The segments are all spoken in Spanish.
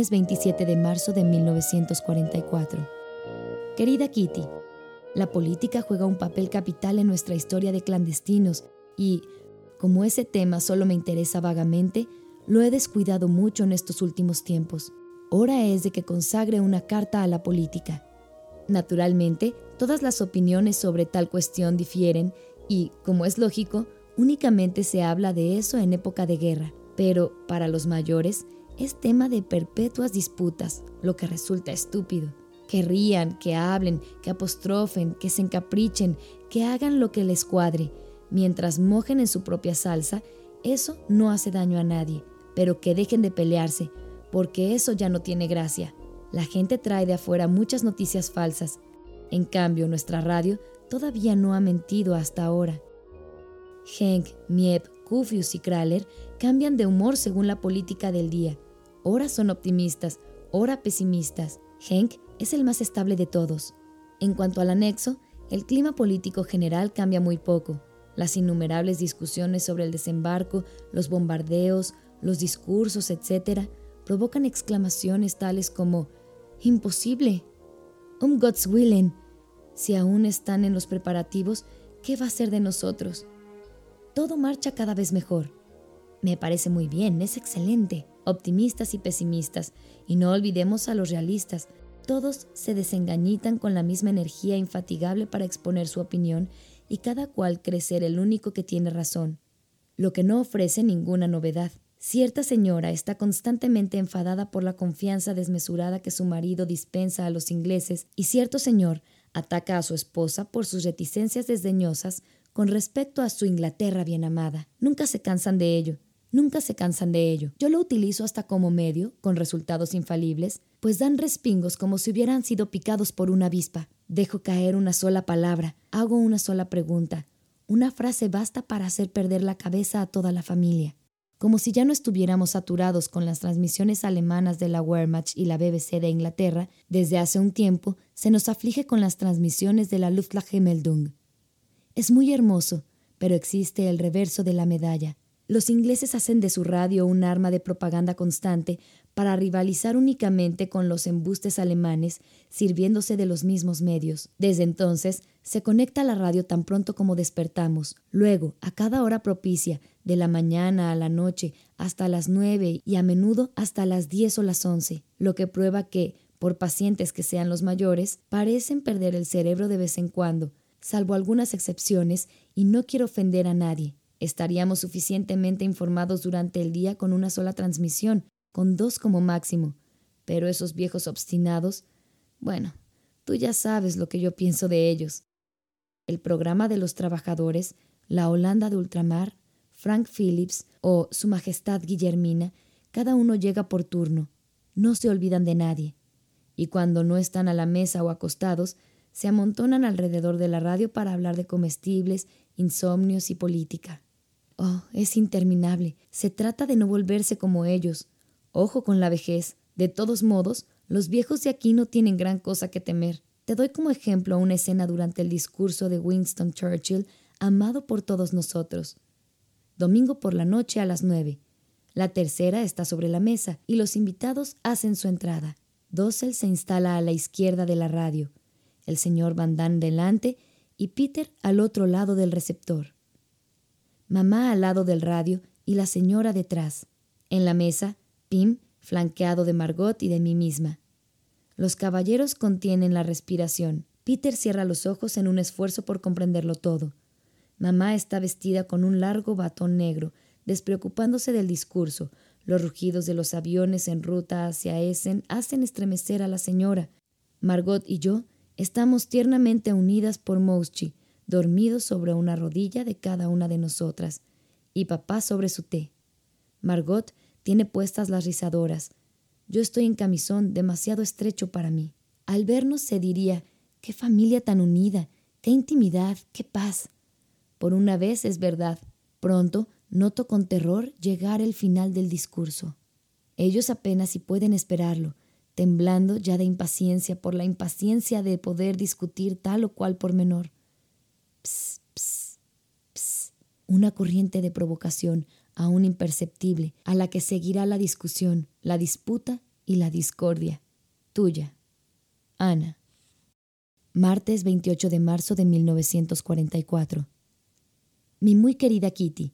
lunes 27 de marzo de 1944. Querida Kitty, la política juega un papel capital en nuestra historia de clandestinos y, como ese tema solo me interesa vagamente, lo he descuidado mucho en estos últimos tiempos. Hora es de que consagre una carta a la política. Naturalmente, todas las opiniones sobre tal cuestión difieren y, como es lógico, únicamente se habla de eso en época de guerra. Pero, para los mayores, es tema de perpetuas disputas, lo que resulta estúpido. Que rían, que hablen, que apostrofen, que se encaprichen, que hagan lo que les cuadre, mientras mojen en su propia salsa, eso no hace daño a nadie, pero que dejen de pelearse, porque eso ya no tiene gracia. La gente trae de afuera muchas noticias falsas. En cambio, nuestra radio todavía no ha mentido hasta ahora. Henk, Miep, Kufius y Kraler cambian de humor según la política del día. Ora son optimistas, ora pesimistas. Henk es el más estable de todos. En cuanto al anexo, el clima político general cambia muy poco. Las innumerables discusiones sobre el desembarco, los bombardeos, los discursos, etc., provocan exclamaciones tales como Imposible. Um Gott's Willen. Si aún están en los preparativos, ¿qué va a ser de nosotros? Todo marcha cada vez mejor. Me parece muy bien, es excelente. Optimistas y pesimistas, y no olvidemos a los realistas. Todos se desengañitan con la misma energía infatigable para exponer su opinión y cada cual crecer el único que tiene razón, lo que no ofrece ninguna novedad. Cierta señora está constantemente enfadada por la confianza desmesurada que su marido dispensa a los ingleses y cierto señor ataca a su esposa por sus reticencias desdeñosas con respecto a su Inglaterra bien amada. Nunca se cansan de ello, nunca se cansan de ello. Yo lo utilizo hasta como medio, con resultados infalibles, pues dan respingos como si hubieran sido picados por una avispa. Dejo caer una sola palabra, hago una sola pregunta. Una frase basta para hacer perder la cabeza a toda la familia como si ya no estuviéramos saturados con las transmisiones alemanas de la Wehrmacht y la BBC de Inglaterra, desde hace un tiempo se nos aflige con las transmisiones de la Luftwaffe-Meldung. Es muy hermoso, pero existe el reverso de la medalla. Los ingleses hacen de su radio un arma de propaganda constante para rivalizar únicamente con los embustes alemanes, sirviéndose de los mismos medios. Desde entonces, se conecta la radio tan pronto como despertamos. Luego, a cada hora propicia, de la mañana a la noche hasta las nueve y a menudo hasta las diez o las once, lo que prueba que, por pacientes que sean los mayores, parecen perder el cerebro de vez en cuando, salvo algunas excepciones, y no quiero ofender a nadie. Estaríamos suficientemente informados durante el día con una sola transmisión, con dos como máximo. Pero esos viejos obstinados, bueno, tú ya sabes lo que yo pienso de ellos. El programa de los trabajadores, la Holanda de ultramar, Frank Phillips o Su Majestad Guillermina, cada uno llega por turno. No se olvidan de nadie. Y cuando no están a la mesa o acostados, se amontonan alrededor de la radio para hablar de comestibles, insomnios y política. Oh, es interminable. Se trata de no volverse como ellos. Ojo con la vejez. De todos modos, los viejos de aquí no tienen gran cosa que temer. Te doy como ejemplo una escena durante el discurso de Winston Churchill, amado por todos nosotros domingo por la noche a las nueve. La tercera está sobre la mesa y los invitados hacen su entrada. Dossel se instala a la izquierda de la radio, el señor Van Damme delante y Peter al otro lado del receptor. Mamá al lado del radio y la señora detrás. En la mesa, Pim, flanqueado de Margot y de mí misma. Los caballeros contienen la respiración. Peter cierra los ojos en un esfuerzo por comprenderlo todo. Mamá está vestida con un largo batón negro, despreocupándose del discurso. Los rugidos de los aviones en ruta hacia Essen hacen estremecer a la señora. Margot y yo estamos tiernamente unidas por Mouschi, dormidos sobre una rodilla de cada una de nosotras, y papá sobre su té. Margot tiene puestas las rizadoras. Yo estoy en camisón demasiado estrecho para mí. Al vernos se diría, qué familia tan unida, qué intimidad, qué paz. Por una vez es verdad. Pronto noto con terror llegar el final del discurso. Ellos apenas si pueden esperarlo, temblando ya de impaciencia por la impaciencia de poder discutir tal o cual pormenor. Pss, pss, pss. Una corriente de provocación, aún imperceptible, a la que seguirá la discusión, la disputa y la discordia. Tuya. Ana. Martes 28 de marzo de 1944. Mi muy querida Kitty,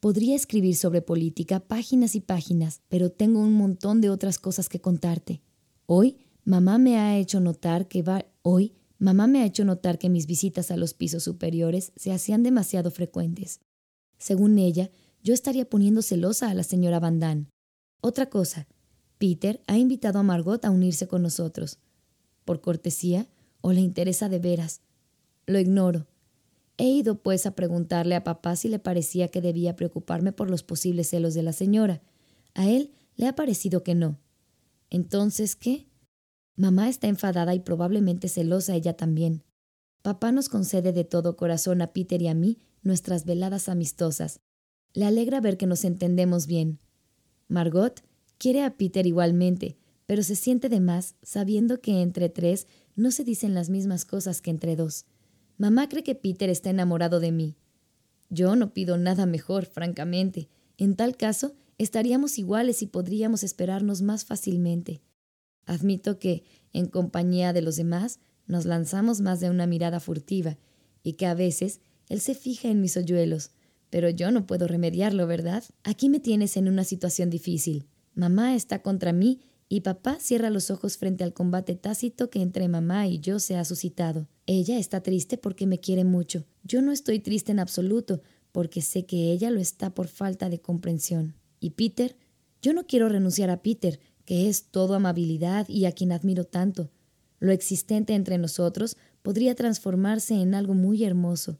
podría escribir sobre política páginas y páginas, pero tengo un montón de otras cosas que contarte. Hoy, mamá me ha hecho notar que va hoy Mamá me ha hecho notar que mis visitas a los pisos superiores se hacían demasiado frecuentes. Según ella, yo estaría poniendo celosa a la señora Van Damme. Otra cosa, Peter ha invitado a Margot a unirse con nosotros. ¿Por cortesía o le interesa de veras? Lo ignoro. He ido pues a preguntarle a papá si le parecía que debía preocuparme por los posibles celos de la señora. A él le ha parecido que no. Entonces, ¿qué? Mamá está enfadada y probablemente celosa ella también. Papá nos concede de todo corazón a Peter y a mí nuestras veladas amistosas. Le alegra ver que nos entendemos bien. Margot quiere a Peter igualmente, pero se siente de más sabiendo que entre tres no se dicen las mismas cosas que entre dos. Mamá cree que Peter está enamorado de mí. Yo no pido nada mejor, francamente. En tal caso, estaríamos iguales y podríamos esperarnos más fácilmente. Admito que, en compañía de los demás, nos lanzamos más de una mirada furtiva y que a veces él se fija en mis hoyuelos, pero yo no puedo remediarlo, ¿verdad? Aquí me tienes en una situación difícil. Mamá está contra mí y papá cierra los ojos frente al combate tácito que entre mamá y yo se ha suscitado. Ella está triste porque me quiere mucho. Yo no estoy triste en absoluto, porque sé que ella lo está por falta de comprensión. Y Peter, yo no quiero renunciar a Peter, que es todo amabilidad y a quien admiro tanto. Lo existente entre nosotros podría transformarse en algo muy hermoso.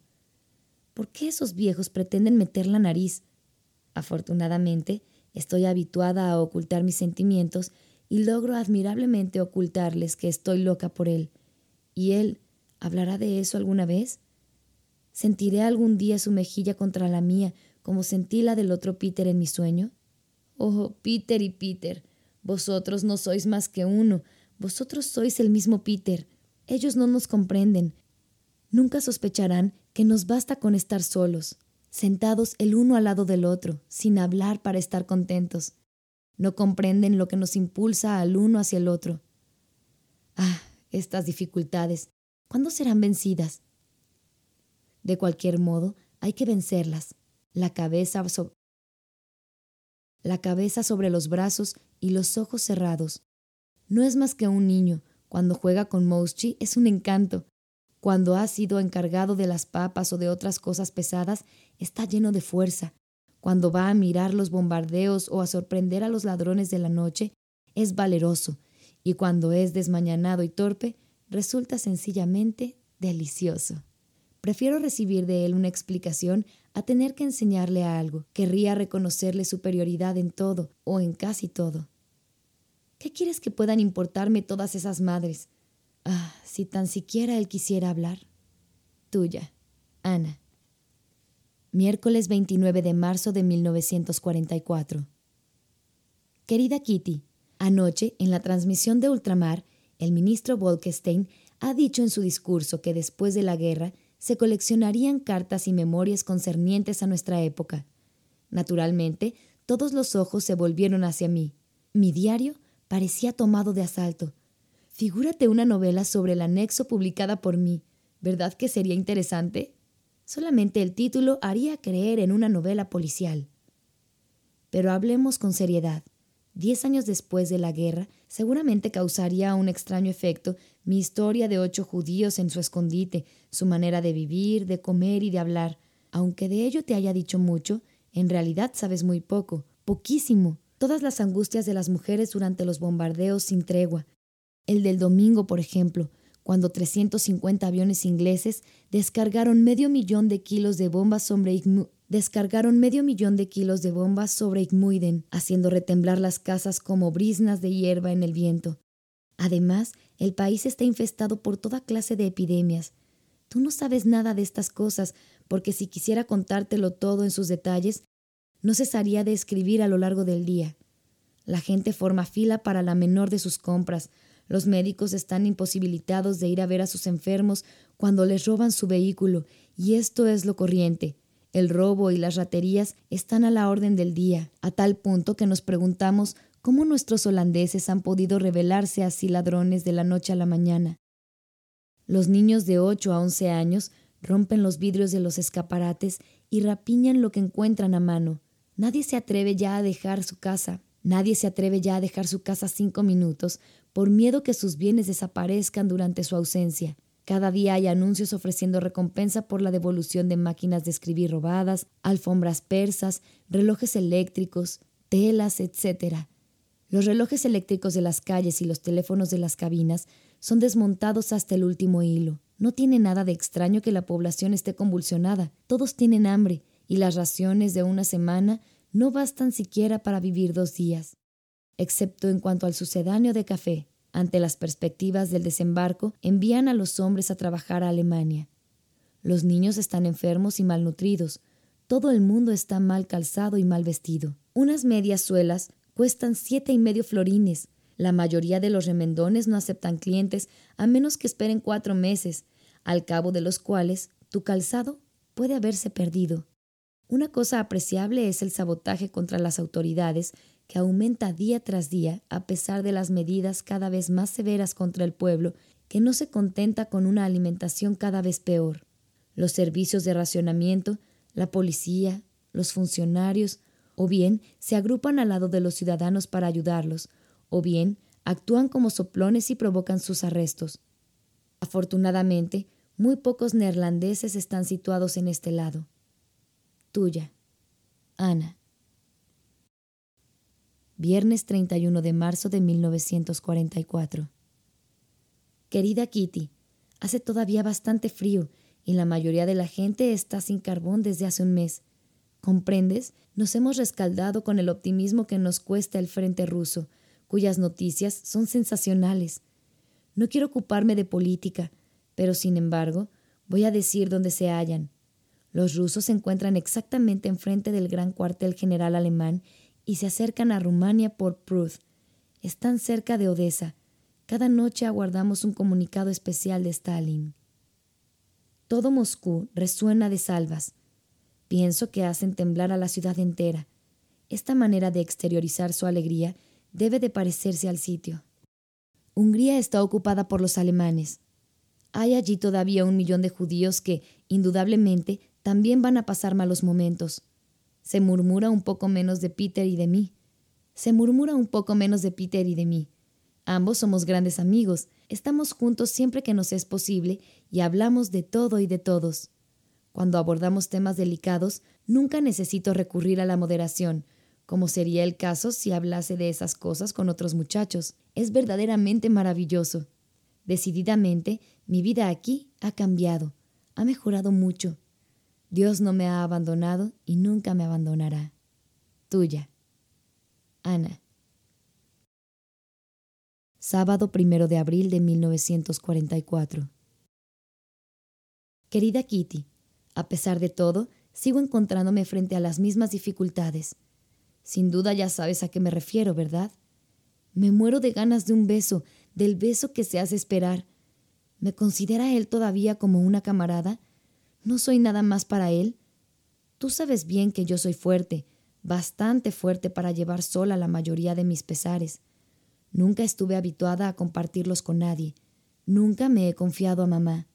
¿Por qué esos viejos pretenden meter la nariz? Afortunadamente, estoy habituada a ocultar mis sentimientos y logro admirablemente ocultarles que estoy loca por él. ¿Y él hablará de eso alguna vez? ¿Sentiré algún día su mejilla contra la mía como sentí la del otro Peter en mi sueño? Oh, Peter y Peter, vosotros no sois más que uno, vosotros sois el mismo Peter. Ellos no nos comprenden. Nunca sospecharán que nos basta con estar solos, sentados el uno al lado del otro, sin hablar para estar contentos. No comprenden lo que nos impulsa al uno hacia el otro. Ah, estas dificultades, ¿cuándo serán vencidas? De cualquier modo, hay que vencerlas. La cabeza, la cabeza sobre los brazos y los ojos cerrados. No es más que un niño. Cuando juega con Mouschi es un encanto. Cuando ha sido encargado de las papas o de otras cosas pesadas, está lleno de fuerza. Cuando va a mirar los bombardeos o a sorprender a los ladrones de la noche, es valeroso. Y cuando es desmañanado y torpe, resulta sencillamente delicioso. Prefiero recibir de él una explicación a tener que enseñarle algo. Querría reconocerle superioridad en todo o en casi todo. ¿Qué quieres que puedan importarme todas esas madres? Ah, si tan siquiera él quisiera hablar. Tuya, Ana. Miércoles 29 de marzo de 1944. Querida Kitty, anoche, en la transmisión de Ultramar, el ministro Wolkestein ha dicho en su discurso que después de la guerra se coleccionarían cartas y memorias concernientes a nuestra época. Naturalmente, todos los ojos se volvieron hacia mí. Mi diario parecía tomado de asalto. Figúrate una novela sobre el anexo publicada por mí. ¿Verdad que sería interesante? Solamente el título haría creer en una novela policial. Pero hablemos con seriedad. Diez años después de la guerra, seguramente causaría un extraño efecto mi historia de ocho judíos en su escondite, su manera de vivir, de comer y de hablar. Aunque de ello te haya dicho mucho, en realidad sabes muy poco, poquísimo. Todas las angustias de las mujeres durante los bombardeos sin tregua. El del domingo, por ejemplo, cuando 350 aviones ingleses descargaron medio millón de kilos de bombas sobre descargaron medio millón de kilos de bombas sobre Igmuiden, haciendo retemblar las casas como brisnas de hierba en el viento. Además, el país está infestado por toda clase de epidemias. Tú no sabes nada de estas cosas, porque si quisiera contártelo todo en sus detalles, no cesaría de escribir a lo largo del día. La gente forma fila para la menor de sus compras. Los médicos están imposibilitados de ir a ver a sus enfermos cuando les roban su vehículo, y esto es lo corriente. El robo y las raterías están a la orden del día, a tal punto que nos preguntamos ¿Cómo nuestros holandeses han podido revelarse así ladrones de la noche a la mañana? Los niños de 8 a 11 años rompen los vidrios de los escaparates y rapiñan lo que encuentran a mano. Nadie se atreve ya a dejar su casa. Nadie se atreve ya a dejar su casa cinco minutos por miedo que sus bienes desaparezcan durante su ausencia. Cada día hay anuncios ofreciendo recompensa por la devolución de máquinas de escribir robadas, alfombras persas, relojes eléctricos, telas, etc. Los relojes eléctricos de las calles y los teléfonos de las cabinas son desmontados hasta el último hilo. No tiene nada de extraño que la población esté convulsionada. Todos tienen hambre y las raciones de una semana no bastan siquiera para vivir dos días excepto en cuanto al sucedáneo de café. Ante las perspectivas del desembarco, envían a los hombres a trabajar a Alemania. Los niños están enfermos y malnutridos. Todo el mundo está mal calzado y mal vestido. Unas medias suelas cuestan siete y medio florines. La mayoría de los remendones no aceptan clientes a menos que esperen cuatro meses, al cabo de los cuales tu calzado puede haberse perdido. Una cosa apreciable es el sabotaje contra las autoridades que aumenta día tras día a pesar de las medidas cada vez más severas contra el pueblo, que no se contenta con una alimentación cada vez peor. Los servicios de racionamiento, la policía, los funcionarios, o bien se agrupan al lado de los ciudadanos para ayudarlos, o bien actúan como soplones y provocan sus arrestos. Afortunadamente, muy pocos neerlandeses están situados en este lado. Tuya, Ana viernes 31 de marzo de 1944. Querida Kitty, hace todavía bastante frío y la mayoría de la gente está sin carbón desde hace un mes. ¿Comprendes? Nos hemos rescaldado con el optimismo que nos cuesta el frente ruso, cuyas noticias son sensacionales. No quiero ocuparme de política, pero sin embargo, voy a decir dónde se hallan. Los rusos se encuentran exactamente enfrente del gran cuartel general alemán y se acercan a Rumania por Pruth. Están cerca de Odessa. Cada noche aguardamos un comunicado especial de Stalin. Todo Moscú resuena de salvas. Pienso que hacen temblar a la ciudad entera. Esta manera de exteriorizar su alegría debe de parecerse al sitio. Hungría está ocupada por los alemanes. Hay allí todavía un millón de judíos que, indudablemente, también van a pasar malos momentos. Se murmura un poco menos de Peter y de mí. Se murmura un poco menos de Peter y de mí. Ambos somos grandes amigos, estamos juntos siempre que nos es posible y hablamos de todo y de todos. Cuando abordamos temas delicados, nunca necesito recurrir a la moderación, como sería el caso si hablase de esas cosas con otros muchachos. Es verdaderamente maravilloso. Decididamente, mi vida aquí ha cambiado, ha mejorado mucho. Dios no me ha abandonado y nunca me abandonará. Tuya. Ana. Sábado primero de abril de 1944. Querida Kitty, a pesar de todo, sigo encontrándome frente a las mismas dificultades. Sin duda ya sabes a qué me refiero, ¿verdad? Me muero de ganas de un beso, del beso que se hace esperar. ¿Me considera él todavía como una camarada? ¿No soy nada más para él? Tú sabes bien que yo soy fuerte, bastante fuerte para llevar sola la mayoría de mis pesares. Nunca estuve habituada a compartirlos con nadie. Nunca me he confiado a mamá.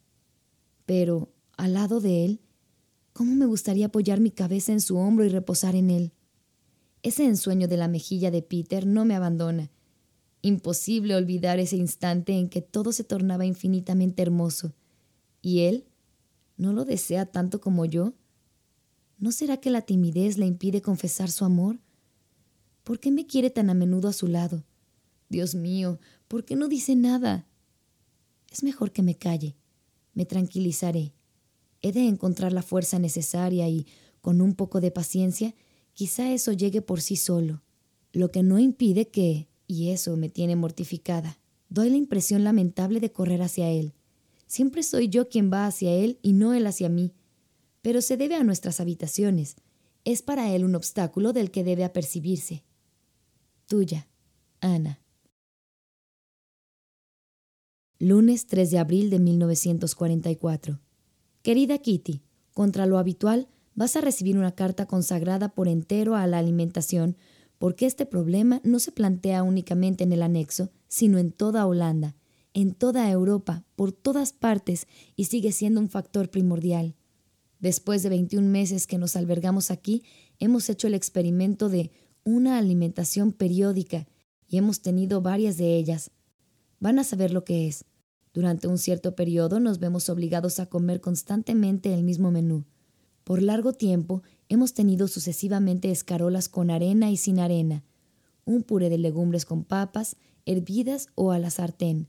Pero, al lado de él, ¿cómo me gustaría apoyar mi cabeza en su hombro y reposar en él? Ese ensueño de la mejilla de Peter no me abandona. Imposible olvidar ese instante en que todo se tornaba infinitamente hermoso. Y él ¿No lo desea tanto como yo? ¿No será que la timidez le impide confesar su amor? ¿Por qué me quiere tan a menudo a su lado? Dios mío, ¿por qué no dice nada? Es mejor que me calle. Me tranquilizaré. He de encontrar la fuerza necesaria y, con un poco de paciencia, quizá eso llegue por sí solo. Lo que no impide que, y eso me tiene mortificada, doy la impresión lamentable de correr hacia él, Siempre soy yo quien va hacia él y no él hacia mí. Pero se debe a nuestras habitaciones. Es para él un obstáculo del que debe apercibirse. Tuya, Ana. Lunes 3 de abril de 1944. Querida Kitty, contra lo habitual, vas a recibir una carta consagrada por entero a la alimentación, porque este problema no se plantea únicamente en el anexo, sino en toda Holanda, en toda Europa, por todas partes, y sigue siendo un factor primordial. Después de 21 meses que nos albergamos aquí, hemos hecho el experimento de una alimentación periódica y hemos tenido varias de ellas. Van a saber lo que es. Durante un cierto periodo nos vemos obligados a comer constantemente el mismo menú. Por largo tiempo hemos tenido sucesivamente escarolas con arena y sin arena, un puré de legumbres con papas, hervidas o a la sartén,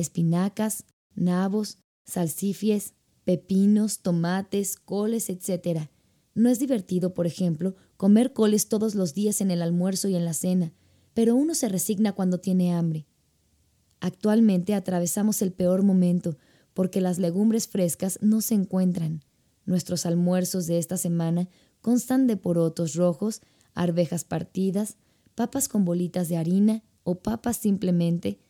espinacas, nabos, salsifies, pepinos, tomates, coles, etc. No es divertido, por ejemplo, comer coles todos los días en el almuerzo y en la cena, pero uno se resigna cuando tiene hambre. Actualmente atravesamos el peor momento porque las legumbres frescas no se encuentran. Nuestros almuerzos de esta semana constan de porotos rojos, arvejas partidas, papas con bolitas de harina o papas simplemente,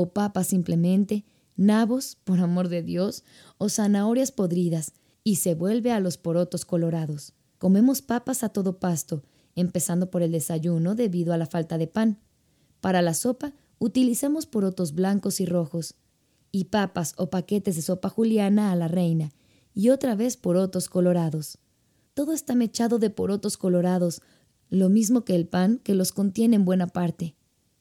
o papas simplemente, nabos, por amor de Dios, o zanahorias podridas, y se vuelve a los porotos colorados. Comemos papas a todo pasto, empezando por el desayuno debido a la falta de pan. Para la sopa utilizamos porotos blancos y rojos, y papas o paquetes de sopa juliana a la reina, y otra vez porotos colorados. Todo está mechado de porotos colorados, lo mismo que el pan que los contiene en buena parte.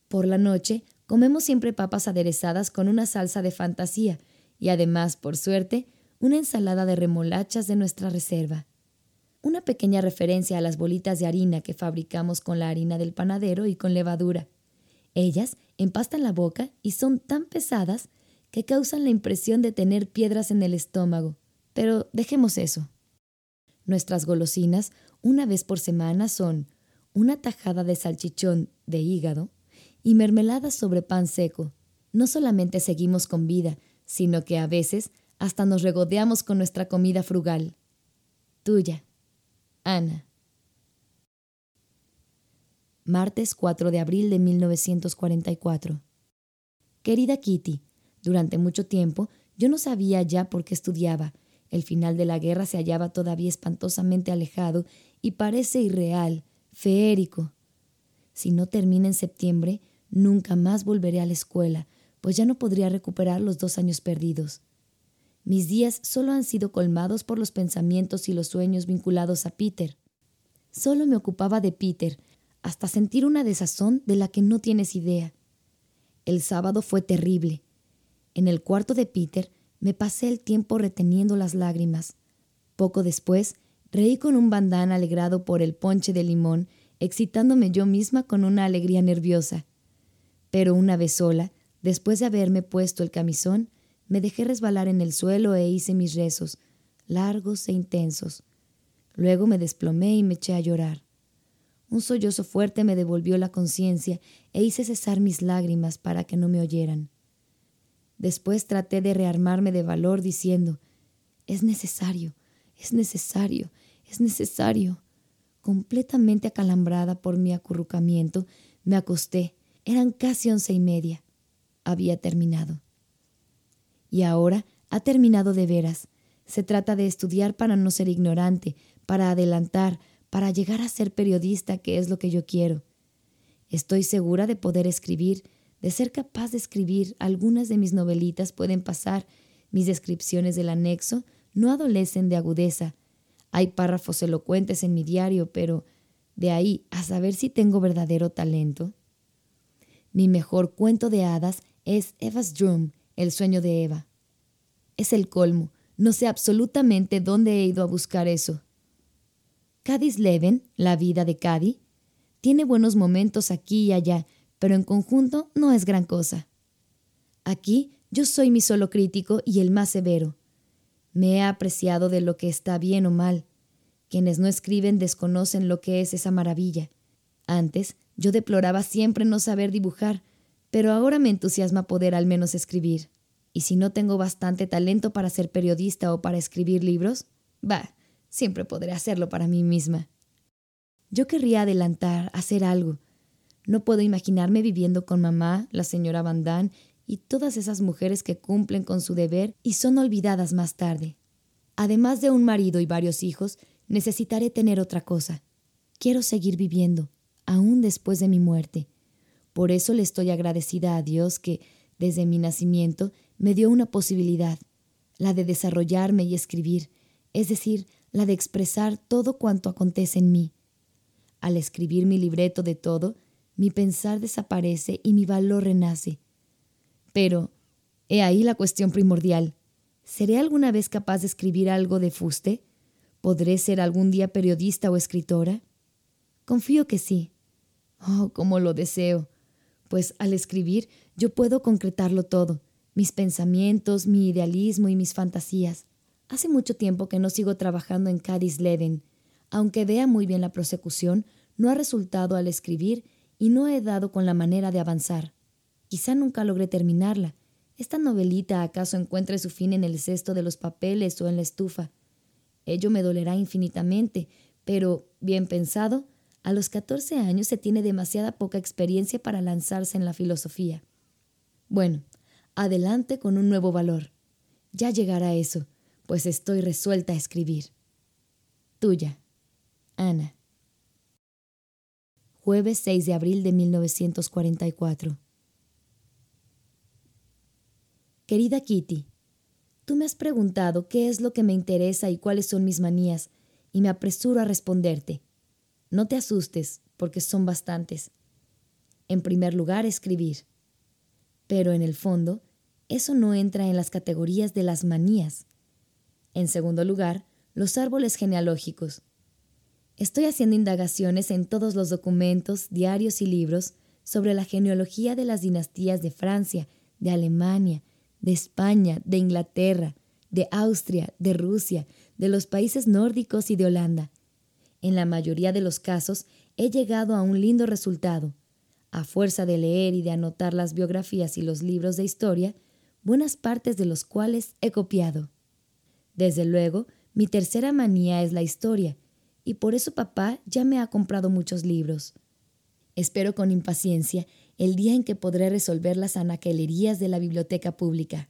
Por la noche comemos siempre papas aderezadas con una salsa de fantasía y además, por suerte, una ensalada de remolachas de nuestra reserva. Una pequeña referencia a las bolitas de harina que fabricamos con la harina del panadero y con levadura. Ellas empastan la boca y son tan pesadas que causan la impresión de tener piedras en el estómago. Pero dejemos eso. Nuestras golosinas, una vez por semana, son una tajada de salchichón de hígado y mermelada sobre pan seco. No solamente seguimos con vida, sino que a veces hasta nos regodeamos con nuestra comida frugal. Tuya, Ana. Martes 4 de abril de 1944. Querida Kitty, durante mucho tiempo yo no sabía ya por qué estudiaba. El final de la guerra se hallaba todavía espantosamente alejado y parece irreal, feérico. Si no termina en septiembre, nunca más volveré a la escuela, pues ya no podría recuperar los dos años perdidos. Mis días solo han sido colmados por los pensamientos y los sueños vinculados a Peter. Solo me ocupaba de Peter, hasta sentir una desazón de la que no tienes idea. El sábado fue terrible. En el cuarto de Peter me pasé el tiempo reteniendo las lágrimas. Poco después, reí con un bandán alegrado por el ponche de limón, excitándome yo misma con una alegría nerviosa. Pero una vez sola, después de haberme puesto el camisón, me dejé resbalar en el suelo e hice mis rezos, largos e intensos. Luego me desplomé y me eché a llorar. Un sollozo fuerte me devolvió la conciencia e hice cesar mis lágrimas para que no me oyeran. Después traté de rearmarme de valor diciendo, es necesario, es necesario, es necesario. Completamente acalambrada por mi acurrucamiento, me acosté. Eran casi once y media. Había terminado. Y ahora ha terminado de veras. Se trata de estudiar para no ser ignorante, para adelantar, para llegar a ser periodista, que es lo que yo quiero. Estoy segura de poder escribir, de ser capaz de escribir. Algunas de mis novelitas pueden pasar. Mis descripciones del anexo no adolecen de agudeza. Hay párrafos elocuentes en mi diario, pero de ahí a saber si tengo verdadero talento. Mi mejor cuento de hadas es Eva's Dream, el sueño de Eva. Es el colmo. No sé absolutamente dónde he ido a buscar eso. Cádiz Leven, la vida de Cádiz, tiene buenos momentos aquí y allá, pero en conjunto no es gran cosa. Aquí yo soy mi solo crítico y el más severo. Me he apreciado de lo que está bien o mal. Quienes no escriben desconocen lo que es esa maravilla. Antes yo deploraba siempre no saber dibujar, pero ahora me entusiasma poder al menos escribir. Y si no tengo bastante talento para ser periodista o para escribir libros, bah, siempre podré hacerlo para mí misma. Yo querría adelantar, hacer algo. No puedo imaginarme viviendo con mamá, la señora Van Damme y todas esas mujeres que cumplen con su deber y son olvidadas más tarde. Además de un marido y varios hijos, necesitaré tener otra cosa. Quiero seguir viviendo, aún después de mi muerte. Por eso le estoy agradecida a Dios que, desde mi nacimiento, me dio una posibilidad, la de desarrollarme y escribir, es decir, la de expresar todo cuanto acontece en mí. Al escribir mi libreto de todo, mi pensar desaparece y mi valor renace. Pero, he ahí la cuestión primordial. ¿Seré alguna vez capaz de escribir algo de fuste? ¿Podré ser algún día periodista o escritora? Confío que sí. Oh, cómo lo deseo. Pues al escribir yo puedo concretarlo todo, mis pensamientos, mi idealismo y mis fantasías. Hace mucho tiempo que no sigo trabajando en Cádiz Leden. Aunque vea muy bien la prosecución, no ha resultado al escribir y no he dado con la manera de avanzar. Quizá nunca logré terminarla. ¿Esta novelita acaso encuentre su fin en el cesto de los papeles o en la estufa? Ello me dolerá infinitamente, pero, bien pensado, a los 14 años se tiene demasiada poca experiencia para lanzarse en la filosofía. Bueno, adelante con un nuevo valor. Ya llegará eso, pues estoy resuelta a escribir. Tuya, Ana. Jueves 6 de abril de 1944. Querida Kitty, tú me has preguntado qué es lo que me interesa y cuáles son mis manías, y me apresuro a responderte. No te asustes, porque son bastantes. En primer lugar, escribir. Pero en el fondo, eso no entra en las categorías de las manías. En segundo lugar, los árboles genealógicos. Estoy haciendo indagaciones en todos los documentos, diarios y libros sobre la genealogía de las dinastías de Francia, de Alemania, de España, de Inglaterra, de Austria, de Rusia, de los países nórdicos y de Holanda. En la mayoría de los casos he llegado a un lindo resultado. A fuerza de leer y de anotar las biografías y los libros de historia, buenas partes de los cuales he copiado. Desde luego, mi tercera manía es la historia, y por eso papá ya me ha comprado muchos libros. Espero con impaciencia el día en que podré resolver las anaquelerías de la biblioteca pública.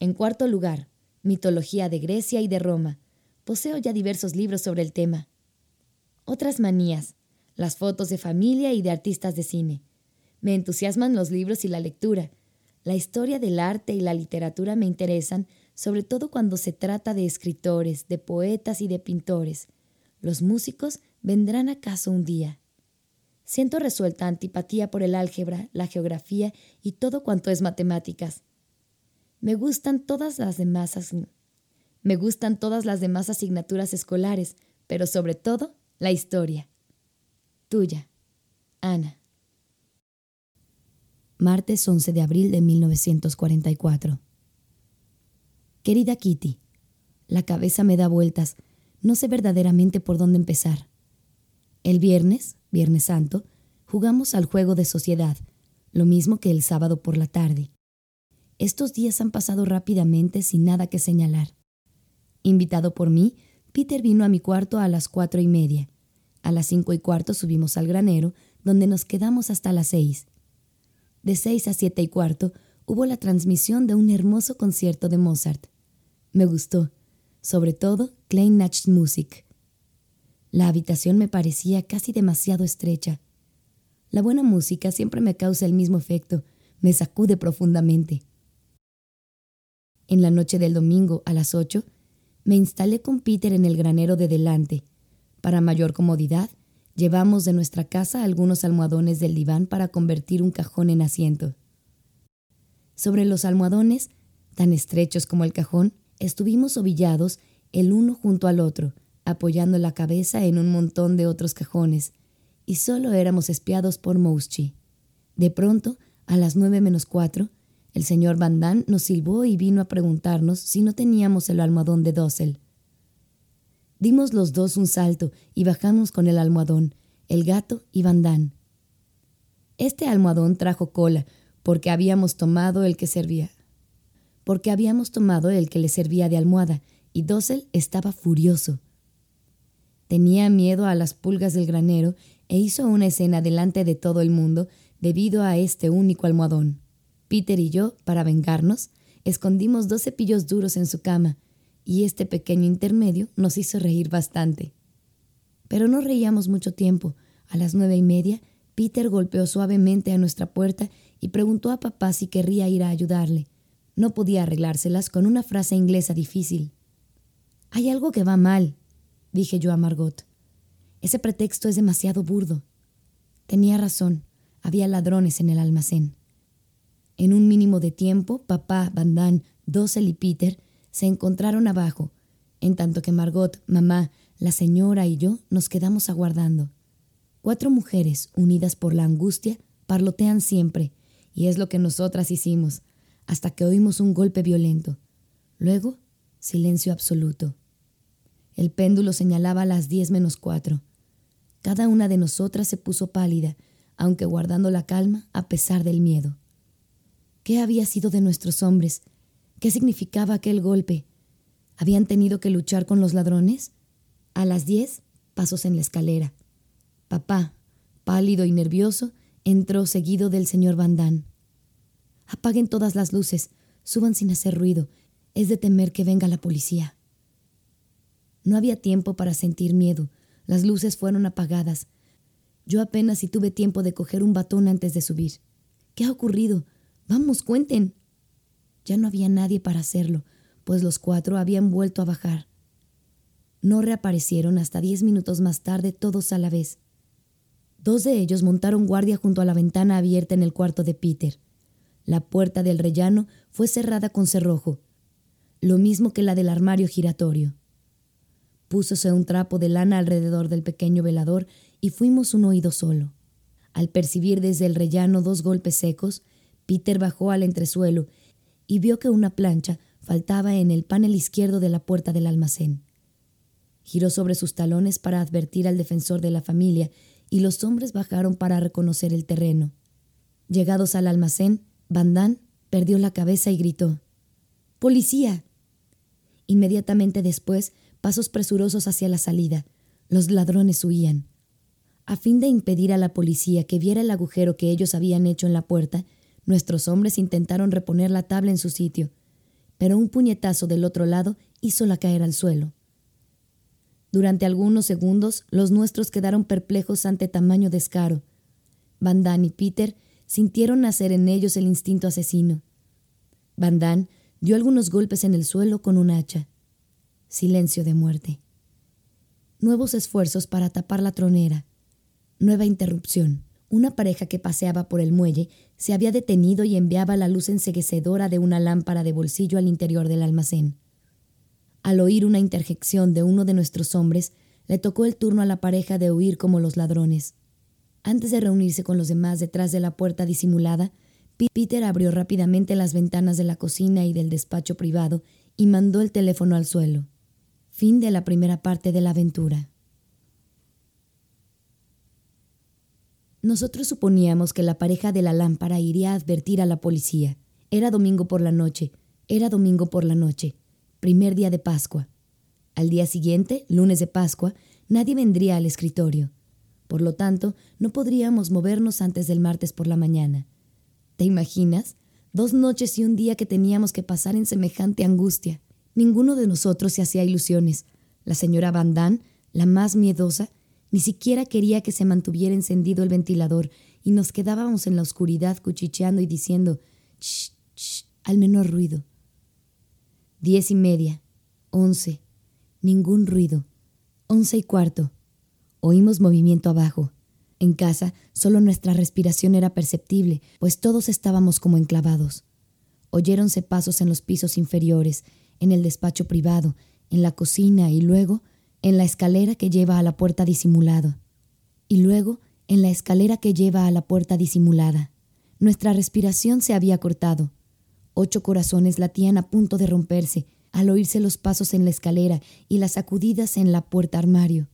En cuarto lugar, mitología de Grecia y de Roma. Poseo ya diversos libros sobre el tema. Otras manías, las fotos de familia y de artistas de cine. Me entusiasman los libros y la lectura. La historia del arte y la literatura me interesan, sobre todo cuando se trata de escritores, de poetas y de pintores. Los músicos vendrán acaso un día. Siento resuelta antipatía por el álgebra, la geografía y todo cuanto es matemáticas. Me gustan todas las demás me gustan todas las demás asignaturas escolares, pero sobre todo la historia. Tuya, Ana. Martes 11 de abril de 1944. Querida Kitty, la cabeza me da vueltas. No sé verdaderamente por dónde empezar. El viernes, Viernes Santo, jugamos al juego de sociedad, lo mismo que el sábado por la tarde. Estos días han pasado rápidamente sin nada que señalar. Invitado por mí, Peter vino a mi cuarto a las cuatro y media. A las cinco y cuarto subimos al granero, donde nos quedamos hasta las seis. De seis a siete y cuarto hubo la transmisión de un hermoso concierto de Mozart. Me gustó, sobre todo Klein Musik. La habitación me parecía casi demasiado estrecha. La buena música siempre me causa el mismo efecto, me sacude profundamente. En la noche del domingo a las ocho, me instalé con Peter en el granero de delante. Para mayor comodidad, llevamos de nuestra casa algunos almohadones del diván para convertir un cajón en asiento. Sobre los almohadones, tan estrechos como el cajón, estuvimos ovillados el uno junto al otro, apoyando la cabeza en un montón de otros cajones, y solo éramos espiados por Mouschi. De pronto, a las nueve menos cuatro, el señor Van Damme nos silbó y vino a preguntarnos si no teníamos el almohadón de Dossel. Dimos los dos un salto y bajamos con el almohadón, el gato y Van Damme. Este almohadón trajo cola, porque habíamos tomado el que servía. Porque habíamos tomado el que le servía de almohada, y Dossel estaba furioso. Tenía miedo a las pulgas del granero e hizo una escena delante de todo el mundo debido a este único almohadón. Peter y yo, para vengarnos, escondimos dos cepillos duros en su cama, y este pequeño intermedio nos hizo reír bastante. Pero no reíamos mucho tiempo, A las nueve y media, Peter golpeó suavemente a nuestra puerta y preguntó a papá si querría ir a ayudarle. No podía arreglárselas con una frase inglesa difícil. Hay algo que va mal, dije yo a Margot. Ese pretexto es demasiado burdo. Tenía razón, había ladrones en el almacén. En un mínimo de tiempo, papá, Van Dossel y Peter se encontraron abajo, en tanto que Margot, mamá, la señora y yo nos quedamos aguardando. Cuatro mujeres, unidas por la angustia, parlotean siempre, y es lo que nosotras hicimos, hasta que oímos un golpe violento. Luego, silencio absoluto. El péndulo señalaba las diez menos cuatro. Cada una de nosotras se puso pálida, aunque guardando la calma a pesar del miedo. ¿Qué había sido de nuestros hombres? ¿Qué significaba aquel golpe? ¿Habían tenido que luchar con los ladrones? A las diez, pasos en la escalera. Papá, pálido y nervioso, entró seguido del señor Van Apaguen todas las luces, suban sin hacer ruido. Es de temer que venga la policía. No había tiempo para sentir miedo. Las luces fueron apagadas. Yo apenas si tuve tiempo de coger un batón antes de subir. ¿Qué ha ocurrido? Vamos, cuenten. Ya no había nadie para hacerlo, pues los cuatro habían vuelto a bajar. No reaparecieron hasta diez minutos más tarde todos a la vez. Dos de ellos montaron guardia junto a la ventana abierta en el cuarto de Peter. La puerta del rellano fue cerrada con cerrojo, lo mismo que la del armario giratorio. Púsose un trapo de lana alrededor del pequeño velador y fuimos un oído solo. Al percibir desde el rellano dos golpes secos, Peter bajó al entresuelo y vio que una plancha faltaba en el panel izquierdo de la puerta del almacén. Giró sobre sus talones para advertir al defensor de la familia y los hombres bajaron para reconocer el terreno. Llegados al almacén, Van perdió la cabeza y gritó ¡Policía! Inmediatamente después pasos presurosos hacia la salida. Los ladrones huían. A fin de impedir a la policía que viera el agujero que ellos habían hecho en la puerta, nuestros hombres intentaron reponer la tabla en su sitio, pero un puñetazo del otro lado hízola caer al suelo. Durante algunos segundos los nuestros quedaron perplejos ante tamaño descaro. Van y Peter sintieron nacer en ellos el instinto asesino. Van dio algunos golpes en el suelo con un hacha. Silencio de muerte. Nuevos esfuerzos para tapar la tronera. Nueva interrupción. Una pareja que paseaba por el muelle se había detenido y enviaba la luz enseguecedora de una lámpara de bolsillo al interior del almacén. Al oír una interjección de uno de nuestros hombres, le tocó el turno a la pareja de huir como los ladrones. Antes de reunirse con los demás detrás de la puerta disimulada, Peter abrió rápidamente las ventanas de la cocina y del despacho privado y mandó el teléfono al suelo. Fin de la primera parte de la aventura. Nosotros suponíamos que la pareja de la lámpara iría a advertir a la policía. Era domingo por la noche, era domingo por la noche, primer día de Pascua. Al día siguiente, lunes de Pascua, nadie vendría al escritorio. Por lo tanto, no podríamos movernos antes del martes por la mañana. ¿Te imaginas? Dos noches y un día que teníamos que pasar en semejante angustia. Ninguno de nosotros se hacía ilusiones. La señora Van Damme, la más miedosa, ni siquiera quería que se mantuviera encendido el ventilador y nos quedábamos en la oscuridad cuchicheando y diciendo ¡Shh, shh! al menor ruido. Diez y media, once, ningún ruido. Once y cuarto. Oímos movimiento abajo. En casa solo nuestra respiración era perceptible, pues todos estábamos como enclavados. Oyéronse pasos en los pisos inferiores, en el despacho privado, en la cocina y luego en la escalera que lleva a la puerta disimulada. Y luego en la escalera que lleva a la puerta disimulada. Nuestra respiración se había cortado. Ocho corazones latían a punto de romperse al oírse los pasos en la escalera y las sacudidas en la puerta armario.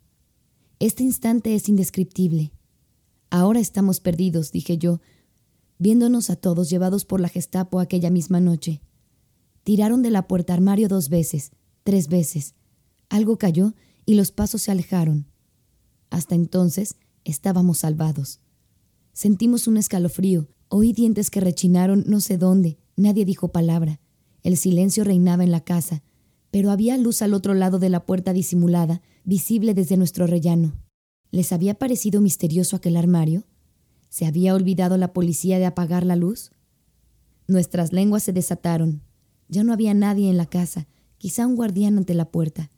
Este instante es indescriptible. Ahora estamos perdidos, dije yo, viéndonos a todos llevados por la Gestapo aquella misma noche. Tiraron de la puerta armario dos veces, tres veces. Algo cayó y los pasos se alejaron. Hasta entonces estábamos salvados. Sentimos un escalofrío, oí dientes que rechinaron no sé dónde, nadie dijo palabra. El silencio reinaba en la casa, pero había luz al otro lado de la puerta disimulada, visible desde nuestro rellano. ¿Les había parecido misterioso aquel armario? ¿Se había olvidado la policía de apagar la luz? Nuestras lenguas se desataron. Ya no había nadie en la casa, quizá un guardián ante la puerta.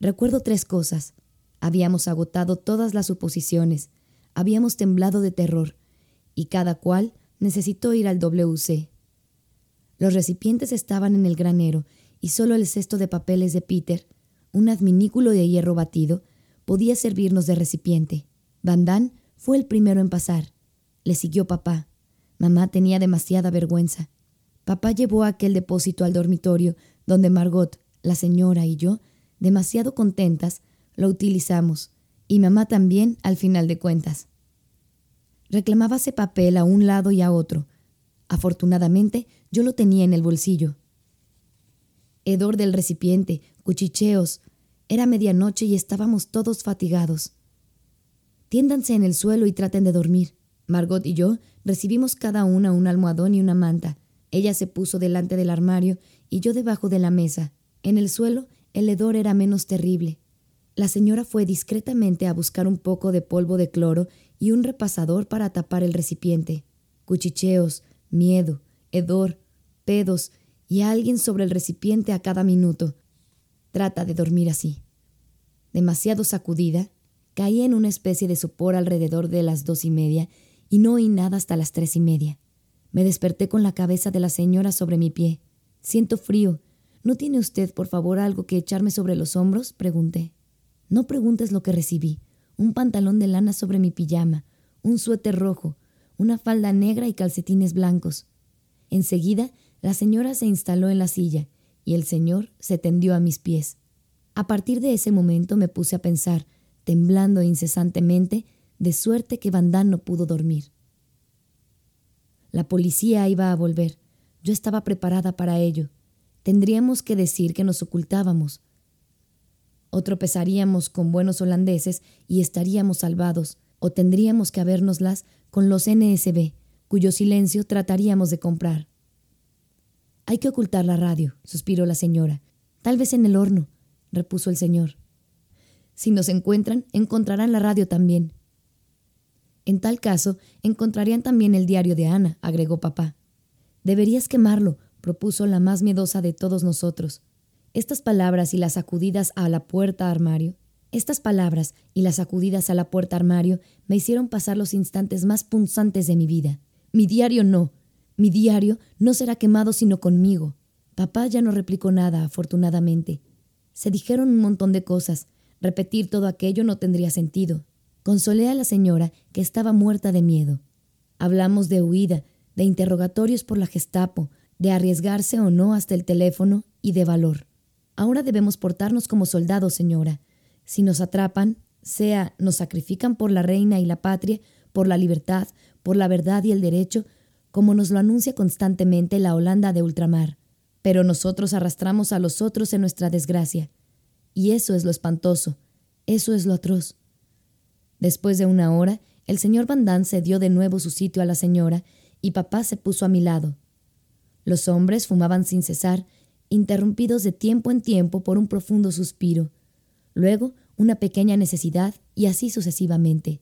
Recuerdo tres cosas. Habíamos agotado todas las suposiciones, habíamos temblado de terror, y cada cual necesitó ir al WC. Los recipientes estaban en el granero, y solo el cesto de papeles de Peter, un adminículo de hierro batido, podía servirnos de recipiente. Van fue el primero en pasar. Le siguió papá. Mamá tenía demasiada vergüenza. Papá llevó aquel depósito al dormitorio, donde Margot, la señora y yo, demasiado contentas, lo utilizamos, y mamá también al final de cuentas. Reclamábase papel a un lado y a otro. Afortunadamente, yo lo tenía en el bolsillo. Hedor del recipiente, cuchicheos. Era medianoche y estábamos todos fatigados. Tiéndanse en el suelo y traten de dormir. Margot y yo recibimos cada una un almohadón y una manta. Ella se puso delante del armario y yo debajo de la mesa. En el suelo el hedor era menos terrible. La señora fue discretamente a buscar un poco de polvo de cloro y un repasador para tapar el recipiente. Cuchicheos, miedo, hedor, pedos y alguien sobre el recipiente a cada minuto. Trata de dormir así. Demasiado sacudida, caí en una especie de sopor alrededor de las dos y media y no oí nada hasta las tres y media. Me desperté con la cabeza de la señora sobre mi pie. Siento frío ¿No tiene usted, por favor, algo que echarme sobre los hombros? pregunté. No preguntes lo que recibí. Un pantalón de lana sobre mi pijama, un suéter rojo, una falda negra y calcetines blancos. Enseguida, la señora se instaló en la silla y el señor se tendió a mis pies. A partir de ese momento me puse a pensar, temblando incesantemente, de suerte que Van no pudo dormir. La policía iba a volver. Yo estaba preparada para ello tendríamos que decir que nos ocultábamos. O tropezaríamos con buenos holandeses y estaríamos salvados, o tendríamos que habérnoslas con los NSB, cuyo silencio trataríamos de comprar. Hay que ocultar la radio, suspiró la señora. Tal vez en el horno, repuso el señor. Si nos encuentran, encontrarán la radio también. En tal caso, encontrarían también el diario de Ana, agregó papá. Deberías quemarlo, propuso la más miedosa de todos nosotros. Estas palabras y las sacudidas a la puerta armario, estas palabras y las sacudidas a la puerta armario me hicieron pasar los instantes más punzantes de mi vida. Mi diario no. Mi diario no será quemado sino conmigo. Papá ya no replicó nada, afortunadamente. Se dijeron un montón de cosas. Repetir todo aquello no tendría sentido. Consolé a la señora, que estaba muerta de miedo. Hablamos de huida, de interrogatorios por la Gestapo, de arriesgarse o no hasta el teléfono y de valor. Ahora debemos portarnos como soldados, señora. Si nos atrapan, sea nos sacrifican por la reina y la patria, por la libertad, por la verdad y el derecho, como nos lo anuncia constantemente la Holanda de ultramar. Pero nosotros arrastramos a los otros en nuestra desgracia. Y eso es lo espantoso, eso es lo atroz. Después de una hora, el señor Van cedió de nuevo su sitio a la señora y papá se puso a mi lado. Los hombres fumaban sin cesar, interrumpidos de tiempo en tiempo por un profundo suspiro, luego una pequeña necesidad y así sucesivamente.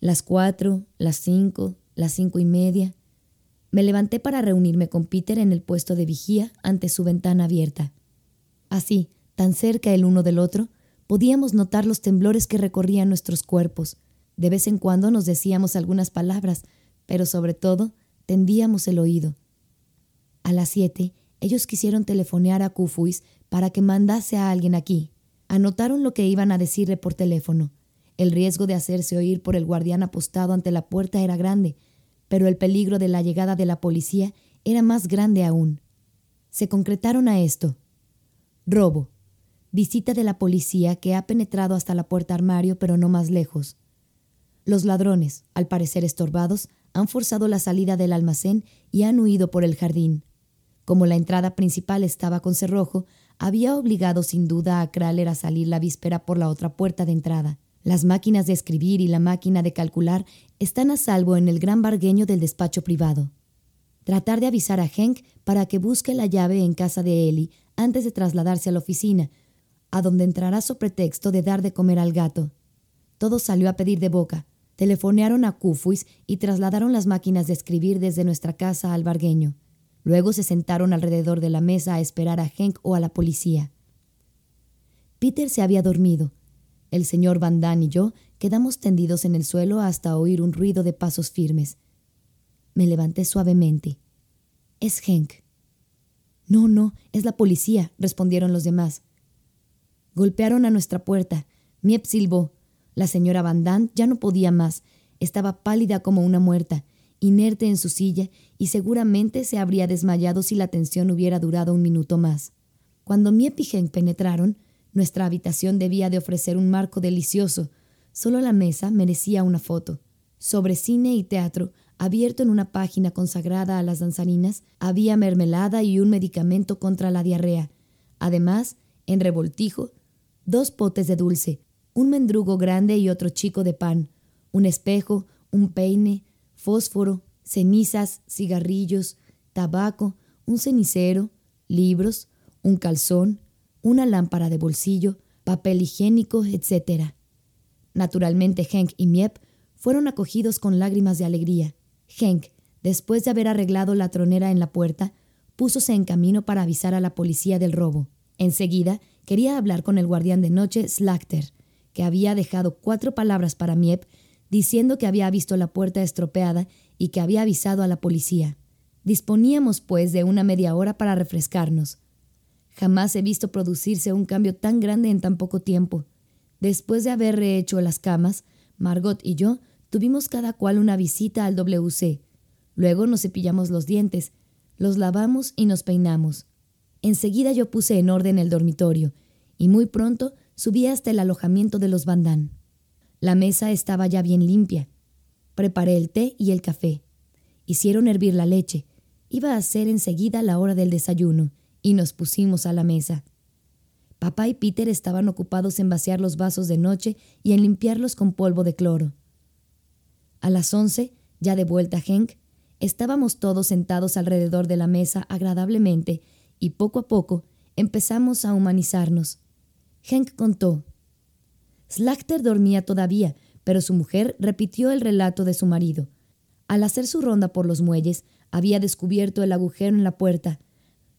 Las cuatro, las cinco, las cinco y media. Me levanté para reunirme con Peter en el puesto de vigía ante su ventana abierta. Así, tan cerca el uno del otro, podíamos notar los temblores que recorrían nuestros cuerpos. De vez en cuando nos decíamos algunas palabras, pero sobre todo tendíamos el oído. A las siete, ellos quisieron telefonear a Kufuis para que mandase a alguien aquí. Anotaron lo que iban a decirle por teléfono. El riesgo de hacerse oír por el guardián apostado ante la puerta era grande, pero el peligro de la llegada de la policía era más grande aún. Se concretaron a esto. Robo. Visita de la policía que ha penetrado hasta la puerta armario, pero no más lejos. Los ladrones, al parecer estorbados, han forzado la salida del almacén y han huido por el jardín. Como la entrada principal estaba con cerrojo, había obligado sin duda a Kraler a salir la víspera por la otra puerta de entrada. Las máquinas de escribir y la máquina de calcular están a salvo en el gran bargueño del despacho privado. Tratar de avisar a Henk para que busque la llave en casa de Eli antes de trasladarse a la oficina, a donde entrará su pretexto de dar de comer al gato. Todo salió a pedir de boca. Telefonearon a Kufuis y trasladaron las máquinas de escribir desde nuestra casa al bargueño. Luego se sentaron alrededor de la mesa a esperar a Henk o a la policía. Peter se había dormido. El señor Van Damme y yo quedamos tendidos en el suelo hasta oír un ruido de pasos firmes. Me levanté suavemente. Es Henk. No, no, es la policía, respondieron los demás. Golpearon a nuestra puerta. Miep silbó. La señora Van ya no podía más. Estaba pálida como una muerta, inerte en su silla, y seguramente se habría desmayado si la tensión hubiera durado un minuto más. Cuando Miep y Henk penetraron, nuestra habitación debía de ofrecer un marco delicioso. Solo la mesa merecía una foto. Sobre cine y teatro, abierto en una página consagrada a las danzarinas, había mermelada y un medicamento contra la diarrea. Además, en revoltijo, dos potes de dulce, un mendrugo grande y otro chico de pan, un espejo, un peine, fósforo, cenizas, cigarrillos, tabaco, un cenicero, libros, un calzón, una lámpara de bolsillo, papel higiénico, etc. Naturalmente, Henk y Miep fueron acogidos con lágrimas de alegría. Henk, después de haber arreglado la tronera en la puerta, púsose en camino para avisar a la policía del robo. Enseguida, quería hablar con el guardián de noche, Slachter, que había dejado cuatro palabras para Miep, diciendo que había visto la puerta estropeada y que había avisado a la policía. Disponíamos, pues, de una media hora para refrescarnos. Jamás he visto producirse un cambio tan grande en tan poco tiempo. Después de haber rehecho las camas, Margot y yo tuvimos cada cual una visita al WC. Luego nos cepillamos los dientes, los lavamos y nos peinamos. Enseguida yo puse en orden el dormitorio, y muy pronto subí hasta el alojamiento de los Bandán. La mesa estaba ya bien limpia. Preparé el té y el café. Hicieron hervir la leche. Iba a ser enseguida la hora del desayuno, y nos pusimos a la mesa. Papá y Peter estaban ocupados en vaciar los vasos de noche y en limpiarlos con polvo de cloro. A las once, ya de vuelta Henk, estábamos todos sentados alrededor de la mesa agradablemente y poco a poco empezamos a humanizarnos. Henk contó. Slachter dormía todavía, pero su mujer repitió el relato de su marido. Al hacer su ronda por los muelles, había descubierto el agujero en la puerta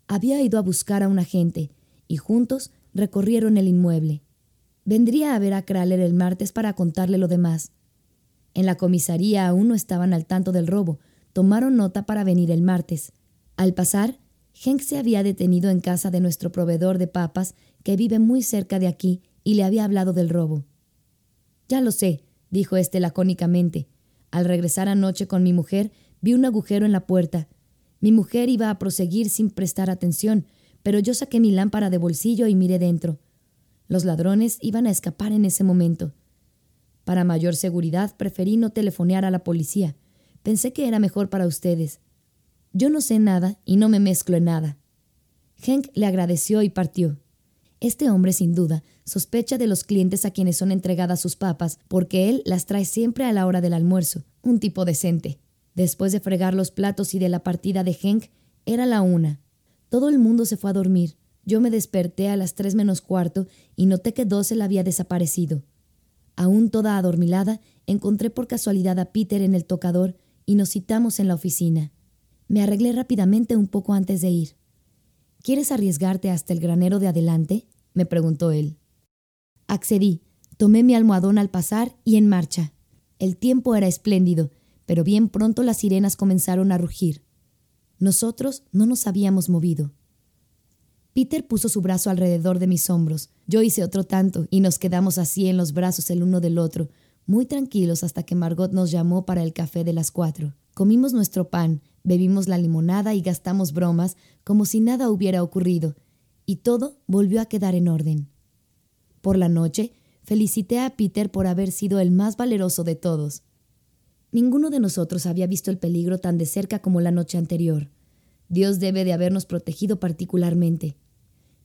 había ido a buscar a un agente y juntos recorrieron el inmueble. Vendría a ver a Kraler el martes para contarle lo demás. En la comisaría aún no estaban al tanto del robo. Tomaron nota para venir el martes. Al pasar, Henk se había detenido en casa de nuestro proveedor de papas, que vive muy cerca de aquí, y le había hablado del robo. Ya lo sé, dijo éste lacónicamente. Al regresar anoche con mi mujer, vi un agujero en la puerta mi mujer iba a proseguir sin prestar atención, pero yo saqué mi lámpara de bolsillo y miré dentro. Los ladrones iban a escapar en ese momento. Para mayor seguridad preferí no telefonear a la policía. Pensé que era mejor para ustedes. Yo no sé nada y no me mezclo en nada. Henk le agradeció y partió. Este hombre, sin duda, sospecha de los clientes a quienes son entregadas sus papas, porque él las trae siempre a la hora del almuerzo, un tipo decente. Después de fregar los platos y de la partida de Henk, era la una. Todo el mundo se fue a dormir. Yo me desperté a las tres menos cuarto y noté que Dossel había desaparecido. Aún toda adormilada, encontré por casualidad a Peter en el tocador y nos citamos en la oficina. Me arreglé rápidamente un poco antes de ir. ¿Quieres arriesgarte hasta el granero de adelante? me preguntó él. Accedí, tomé mi almohadón al pasar y en marcha. El tiempo era espléndido pero bien pronto las sirenas comenzaron a rugir. Nosotros no nos habíamos movido. Peter puso su brazo alrededor de mis hombros, yo hice otro tanto, y nos quedamos así en los brazos el uno del otro, muy tranquilos hasta que Margot nos llamó para el café de las cuatro. Comimos nuestro pan, bebimos la limonada y gastamos bromas como si nada hubiera ocurrido, y todo volvió a quedar en orden. Por la noche, felicité a Peter por haber sido el más valeroso de todos. Ninguno de nosotros había visto el peligro tan de cerca como la noche anterior. Dios debe de habernos protegido particularmente.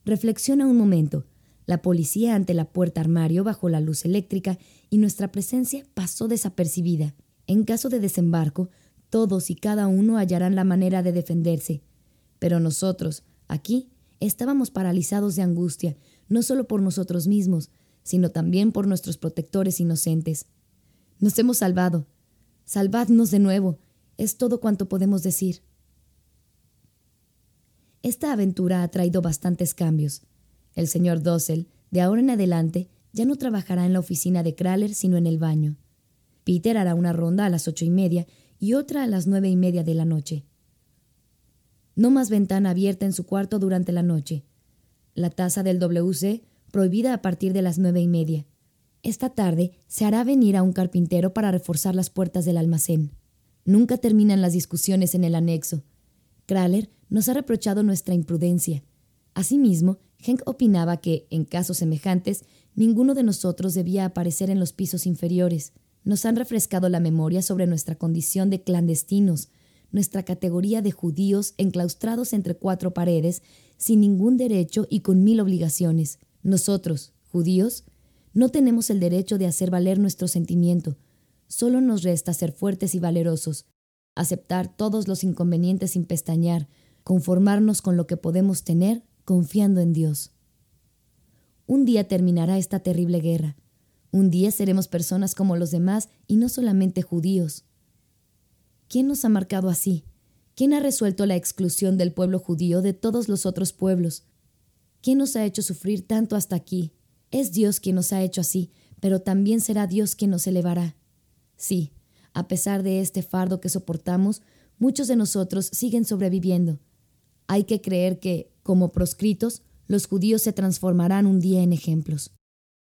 Reflexiona un momento. La policía ante la puerta armario bajo la luz eléctrica y nuestra presencia pasó desapercibida. En caso de desembarco, todos y cada uno hallarán la manera de defenderse. Pero nosotros, aquí, estábamos paralizados de angustia, no solo por nosotros mismos, sino también por nuestros protectores inocentes. Nos hemos salvado. Salvadnos de nuevo. Es todo cuanto podemos decir. Esta aventura ha traído bastantes cambios. El señor Dossel, de ahora en adelante, ya no trabajará en la oficina de Kraler, sino en el baño. Peter hará una ronda a las ocho y media y otra a las nueve y media de la noche. No más ventana abierta en su cuarto durante la noche. La taza del WC prohibida a partir de las nueve y media. Esta tarde se hará venir a un carpintero para reforzar las puertas del almacén. Nunca terminan las discusiones en el anexo. Kraler nos ha reprochado nuestra imprudencia. Asimismo, Henk opinaba que, en casos semejantes, ninguno de nosotros debía aparecer en los pisos inferiores. Nos han refrescado la memoria sobre nuestra condición de clandestinos, nuestra categoría de judíos enclaustrados entre cuatro paredes, sin ningún derecho y con mil obligaciones. Nosotros, judíos, no tenemos el derecho de hacer valer nuestro sentimiento. Solo nos resta ser fuertes y valerosos, aceptar todos los inconvenientes sin pestañear, conformarnos con lo que podemos tener confiando en Dios. Un día terminará esta terrible guerra. Un día seremos personas como los demás y no solamente judíos. ¿Quién nos ha marcado así? ¿Quién ha resuelto la exclusión del pueblo judío de todos los otros pueblos? ¿Quién nos ha hecho sufrir tanto hasta aquí? Es Dios quien nos ha hecho así, pero también será Dios quien nos elevará. Sí, a pesar de este fardo que soportamos, muchos de nosotros siguen sobreviviendo. Hay que creer que, como proscritos, los judíos se transformarán un día en ejemplos.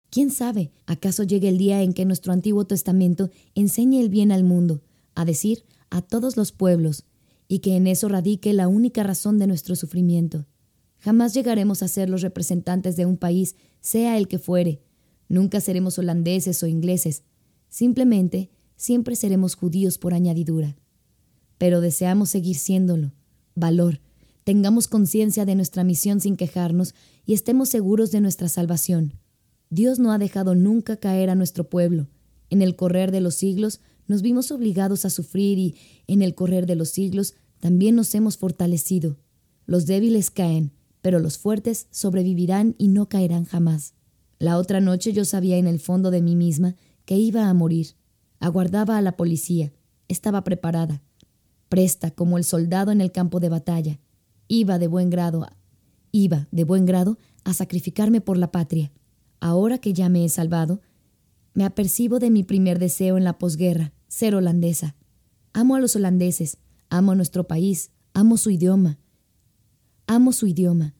¿Quién sabe? ¿Acaso llegue el día en que nuestro Antiguo Testamento enseñe el bien al mundo, a decir, a todos los pueblos, y que en eso radique la única razón de nuestro sufrimiento. Jamás llegaremos a ser los representantes de un país, sea el que fuere. Nunca seremos holandeses o ingleses. Simplemente, siempre seremos judíos por añadidura. Pero deseamos seguir siéndolo. Valor. Tengamos conciencia de nuestra misión sin quejarnos y estemos seguros de nuestra salvación. Dios no ha dejado nunca caer a nuestro pueblo. En el correr de los siglos nos vimos obligados a sufrir y, en el correr de los siglos, también nos hemos fortalecido. Los débiles caen, pero los fuertes sobrevivirán y no caerán jamás. La otra noche yo sabía en el fondo de mí misma que iba a morir. Aguardaba a la policía. Estaba preparada. Presta como el soldado en el campo de batalla. Iba de buen grado, iba de buen grado a sacrificarme por la patria. Ahora que ya me he salvado, me apercibo de mi primer deseo en la posguerra, ser holandesa. Amo a los holandeses, amo a nuestro país, amo su idioma. Amo su idioma.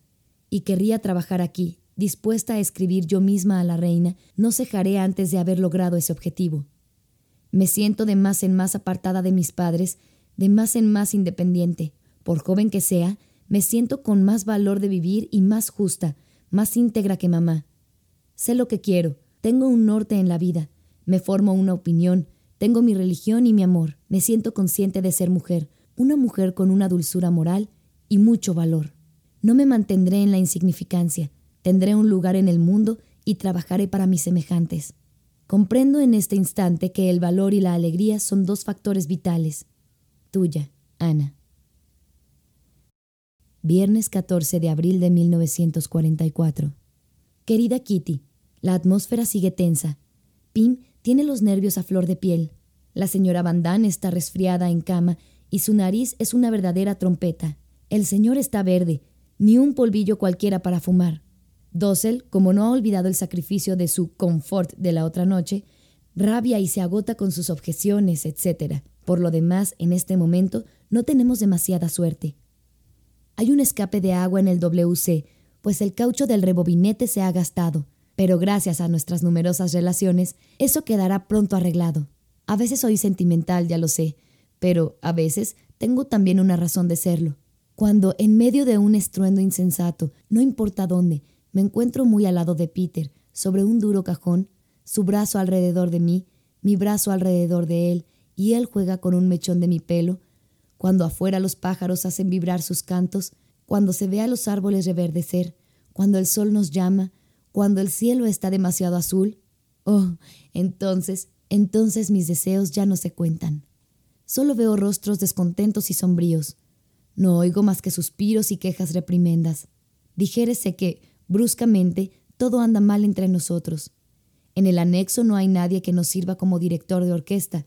Y querría trabajar aquí, dispuesta a escribir yo misma a la reina, no cejaré antes de haber logrado ese objetivo. Me siento de más en más apartada de mis padres, de más en más independiente. Por joven que sea, me siento con más valor de vivir y más justa, más íntegra que mamá. Sé lo que quiero, tengo un norte en la vida, me formo una opinión, tengo mi religión y mi amor. Me siento consciente de ser mujer, una mujer con una dulzura moral y mucho valor. No me mantendré en la insignificancia. Tendré un lugar en el mundo y trabajaré para mis semejantes. Comprendo en este instante que el valor y la alegría son dos factores vitales. Tuya, Ana. Viernes 14 de abril de 1944. Querida Kitty, la atmósfera sigue tensa. Pim tiene los nervios a flor de piel. La señora Van Damme está resfriada en cama y su nariz es una verdadera trompeta. El señor está verde, ni un polvillo cualquiera para fumar. Dossel, como no ha olvidado el sacrificio de su confort de la otra noche, rabia y se agota con sus objeciones, etc. Por lo demás, en este momento no tenemos demasiada suerte. Hay un escape de agua en el WC, pues el caucho del rebobinete se ha gastado pero gracias a nuestras numerosas relaciones, eso quedará pronto arreglado. A veces soy sentimental, ya lo sé, pero a veces tengo también una razón de serlo. Cuando, en medio de un estruendo insensato, no importa dónde, me encuentro muy al lado de Peter, sobre un duro cajón, su brazo alrededor de mí, mi brazo alrededor de él, y él juega con un mechón de mi pelo, cuando afuera los pájaros hacen vibrar sus cantos, cuando se ve a los árboles reverdecer, cuando el sol nos llama, cuando el cielo está demasiado azul, oh, entonces, entonces mis deseos ya no se cuentan. Solo veo rostros descontentos y sombríos. No oigo más que suspiros y quejas reprimendas. Dijérese que, bruscamente, todo anda mal entre nosotros. En el anexo no hay nadie que nos sirva como director de orquesta.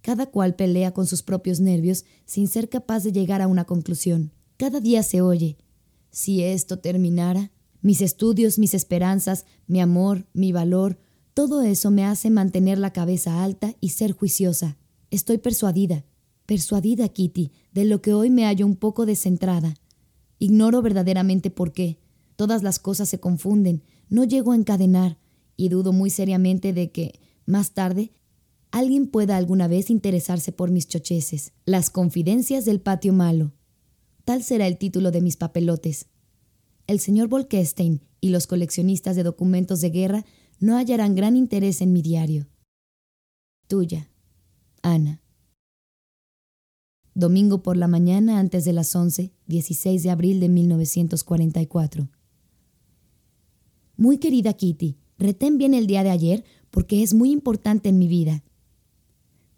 Cada cual pelea con sus propios nervios sin ser capaz de llegar a una conclusión. Cada día se oye, si esto terminara, mis estudios, mis esperanzas, mi amor, mi valor, todo eso me hace mantener la cabeza alta y ser juiciosa. Estoy persuadida, persuadida, Kitty, de lo que hoy me hallo un poco descentrada. Ignoro verdaderamente por qué. Todas las cosas se confunden, no llego a encadenar, y dudo muy seriamente de que, más tarde, alguien pueda alguna vez interesarse por mis chocheces. Las confidencias del patio malo. Tal será el título de mis papelotes. El señor Volkestein y los coleccionistas de documentos de guerra no hallarán gran interés en mi diario. Tuya, Ana. Domingo por la mañana antes de las 11, 16 de abril de 1944. Muy querida Kitty, retén bien el día de ayer porque es muy importante en mi vida.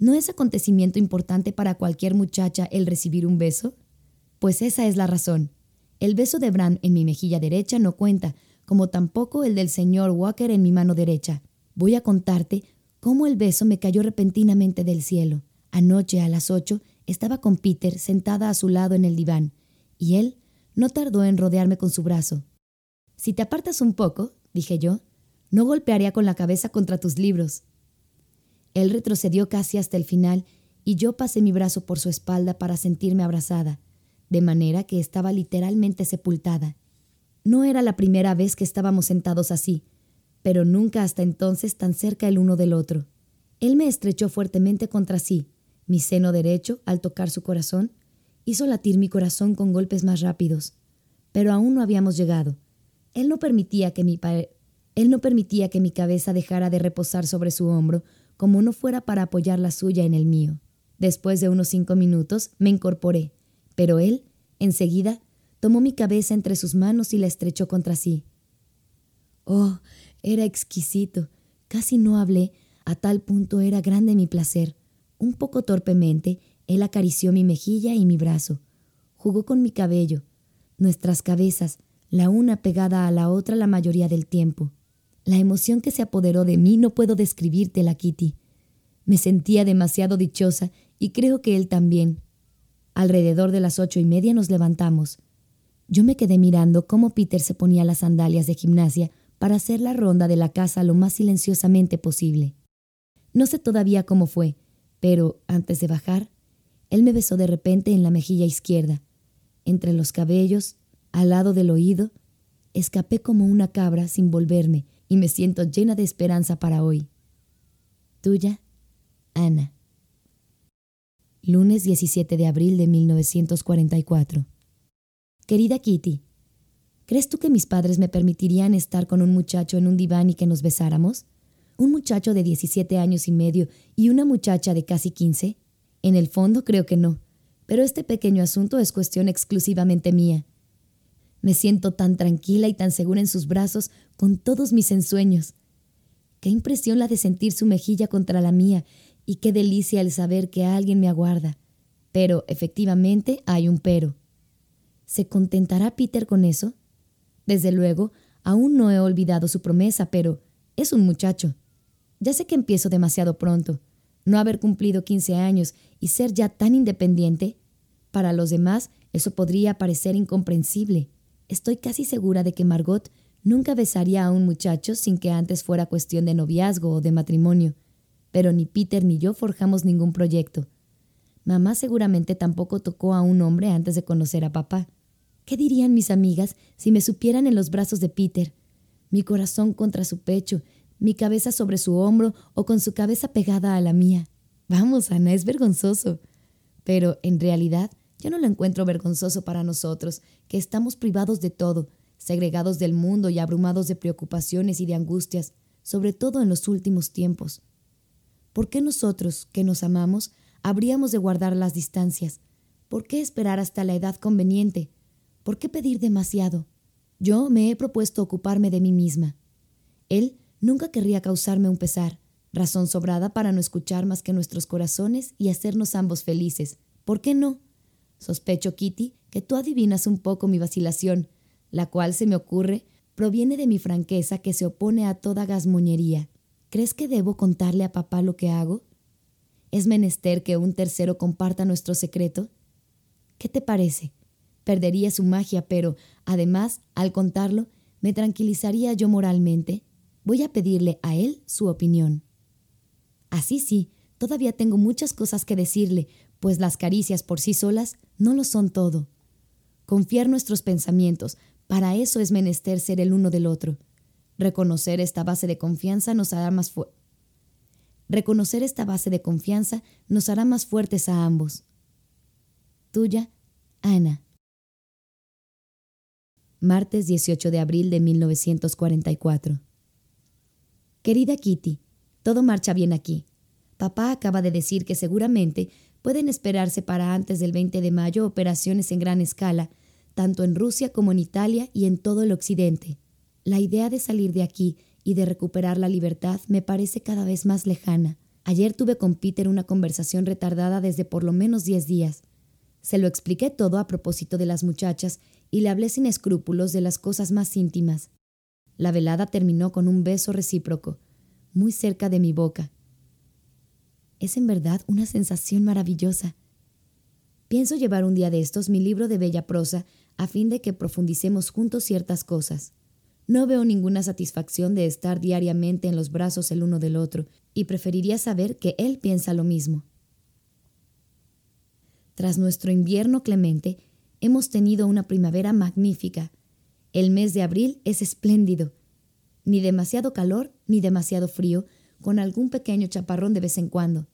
¿No es acontecimiento importante para cualquier muchacha el recibir un beso? Pues esa es la razón. El beso de Bran en mi mejilla derecha no cuenta, como tampoco el del señor Walker en mi mano derecha. Voy a contarte cómo el beso me cayó repentinamente del cielo. Anoche a las ocho estaba con Peter sentada a su lado en el diván, y él no tardó en rodearme con su brazo. Si te apartas un poco, dije yo, no golpearía con la cabeza contra tus libros. Él retrocedió casi hasta el final y yo pasé mi brazo por su espalda para sentirme abrazada, de manera que estaba literalmente sepultada. No era la primera vez que estábamos sentados así, pero nunca hasta entonces tan cerca el uno del otro. Él me estrechó fuertemente contra sí. Mi seno derecho, al tocar su corazón, hizo latir mi corazón con golpes más rápidos. Pero aún no habíamos llegado. Él no permitía que mi él no permitía que mi cabeza dejara de reposar sobre su hombro, como no fuera para apoyar la suya en el mío. Después de unos cinco minutos me incorporé, pero él, enseguida, Tomó mi cabeza entre sus manos y la estrechó contra sí. Oh, era exquisito. Casi no hablé, a tal punto era grande mi placer. Un poco torpemente, él acarició mi mejilla y mi brazo. Jugó con mi cabello. Nuestras cabezas, la una pegada a la otra la mayoría del tiempo. La emoción que se apoderó de mí no puedo describírtela, Kitty. Me sentía demasiado dichosa y creo que él también. Alrededor de las ocho y media nos levantamos. Yo me quedé mirando cómo Peter se ponía las sandalias de gimnasia para hacer la ronda de la casa lo más silenciosamente posible. No sé todavía cómo fue, pero antes de bajar, él me besó de repente en la mejilla izquierda, entre los cabellos, al lado del oído. Escapé como una cabra sin volverme y me siento llena de esperanza para hoy. Tuya, Ana. Lunes 17 de abril de 1944. Querida Kitty, ¿crees tú que mis padres me permitirían estar con un muchacho en un diván y que nos besáramos? ¿Un muchacho de 17 años y medio y una muchacha de casi 15? En el fondo creo que no, pero este pequeño asunto es cuestión exclusivamente mía. Me siento tan tranquila y tan segura en sus brazos con todos mis ensueños. Qué impresión la de sentir su mejilla contra la mía y qué delicia el saber que alguien me aguarda. Pero efectivamente hay un pero. ¿Se contentará Peter con eso? Desde luego, aún no he olvidado su promesa, pero es un muchacho. Ya sé que empiezo demasiado pronto. No haber cumplido 15 años y ser ya tan independiente. Para los demás, eso podría parecer incomprensible. Estoy casi segura de que Margot nunca besaría a un muchacho sin que antes fuera cuestión de noviazgo o de matrimonio. Pero ni Peter ni yo forjamos ningún proyecto. Mamá seguramente tampoco tocó a un hombre antes de conocer a papá. ¿Qué dirían mis amigas si me supieran en los brazos de Peter? Mi corazón contra su pecho, mi cabeza sobre su hombro o con su cabeza pegada a la mía. Vamos, Ana, es vergonzoso. Pero, en realidad, yo no lo encuentro vergonzoso para nosotros, que estamos privados de todo, segregados del mundo y abrumados de preocupaciones y de angustias, sobre todo en los últimos tiempos. ¿Por qué nosotros, que nos amamos, habríamos de guardar las distancias? ¿Por qué esperar hasta la edad conveniente? ¿Por qué pedir demasiado? Yo me he propuesto ocuparme de mí misma. Él nunca querría causarme un pesar, razón sobrada para no escuchar más que nuestros corazones y hacernos ambos felices. ¿Por qué no? Sospecho, Kitty, que tú adivinas un poco mi vacilación, la cual se me ocurre proviene de mi franqueza que se opone a toda gasmoñería. ¿Crees que debo contarle a papá lo que hago? ¿Es menester que un tercero comparta nuestro secreto? ¿Qué te parece? Perdería su magia, pero, además, al contarlo, me tranquilizaría yo moralmente. Voy a pedirle a él su opinión. Así sí, todavía tengo muchas cosas que decirle, pues las caricias por sí solas no lo son todo. Confiar nuestros pensamientos, para eso es menester ser el uno del otro. Reconocer esta base de confianza nos hará más fuertes. Reconocer esta base de confianza nos hará más fuertes a ambos. Tuya, Ana. Martes 18 de abril de 1944. Querida Kitty, todo marcha bien aquí. Papá acaba de decir que seguramente pueden esperarse para antes del 20 de mayo operaciones en gran escala, tanto en Rusia como en Italia y en todo el occidente. La idea de salir de aquí y de recuperar la libertad me parece cada vez más lejana. Ayer tuve con Peter una conversación retardada desde por lo menos diez días. Se lo expliqué todo a propósito de las muchachas y le hablé sin escrúpulos de las cosas más íntimas. La velada terminó con un beso recíproco, muy cerca de mi boca. Es en verdad una sensación maravillosa. Pienso llevar un día de estos mi libro de bella prosa a fin de que profundicemos juntos ciertas cosas. No veo ninguna satisfacción de estar diariamente en los brazos el uno del otro, y preferiría saber que él piensa lo mismo. Tras nuestro invierno clemente, hemos tenido una primavera magnífica. El mes de abril es espléndido. Ni demasiado calor ni demasiado frío, con algún pequeño chaparrón de vez en cuando.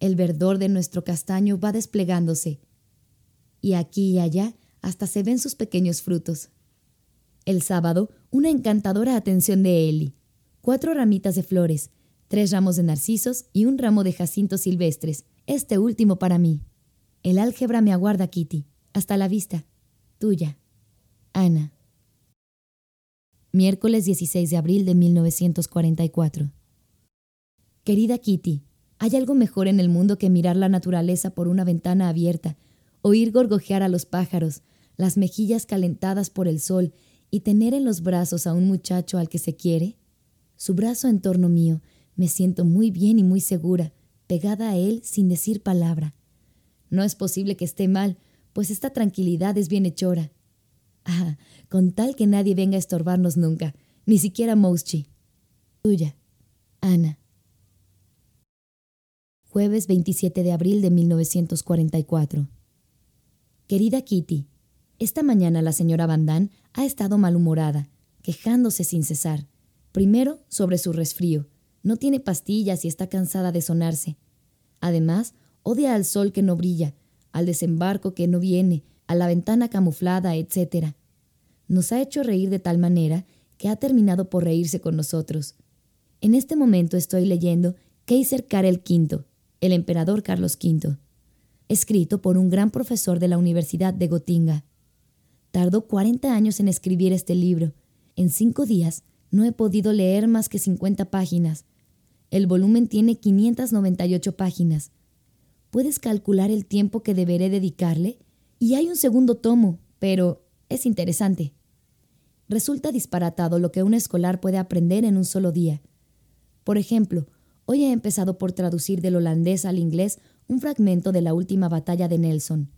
El verdor de nuestro castaño va desplegándose, y aquí y allá hasta se ven sus pequeños frutos. El sábado, una encantadora atención de Eli. Cuatro ramitas de flores, tres ramos de narcisos y un ramo de jacintos silvestres, este último para mí. El álgebra me aguarda, Kitty. Hasta la vista. Tuya. Ana. Miércoles 16 de abril de 1944. Querida Kitty, ¿hay algo mejor en el mundo que mirar la naturaleza por una ventana abierta, oír gorgojear a los pájaros, las mejillas calentadas por el sol y tener en los brazos a un muchacho al que se quiere? Su brazo en torno mío, me siento muy bien y muy segura, pegada a él sin decir palabra. No es posible que esté mal, pues esta tranquilidad es bienhechora. Ah, con tal que nadie venga a estorbarnos nunca, ni siquiera Mouschi. Tuya, Ana. Jueves 27 de abril de 1944. Querida Kitty, esta mañana la señora Van ha estado malhumorada, quejándose sin cesar. Primero, sobre su resfrío. No tiene pastillas y está cansada de sonarse. Además, odia al sol que no brilla, al desembarco que no viene, a la ventana camuflada, etc. Nos ha hecho reír de tal manera que ha terminado por reírse con nosotros. En este momento estoy leyendo Kaiser Karel V, el emperador Carlos V, escrito por un gran profesor de la Universidad de Gotinga. Tardó 40 años en escribir este libro. En cinco días no he podido leer más que 50 páginas. El volumen tiene 598 páginas. ¿Puedes calcular el tiempo que deberé dedicarle? Y hay un segundo tomo, pero es interesante. Resulta disparatado lo que un escolar puede aprender en un solo día. Por ejemplo, hoy he empezado por traducir del holandés al inglés un fragmento de la última batalla de Nelson.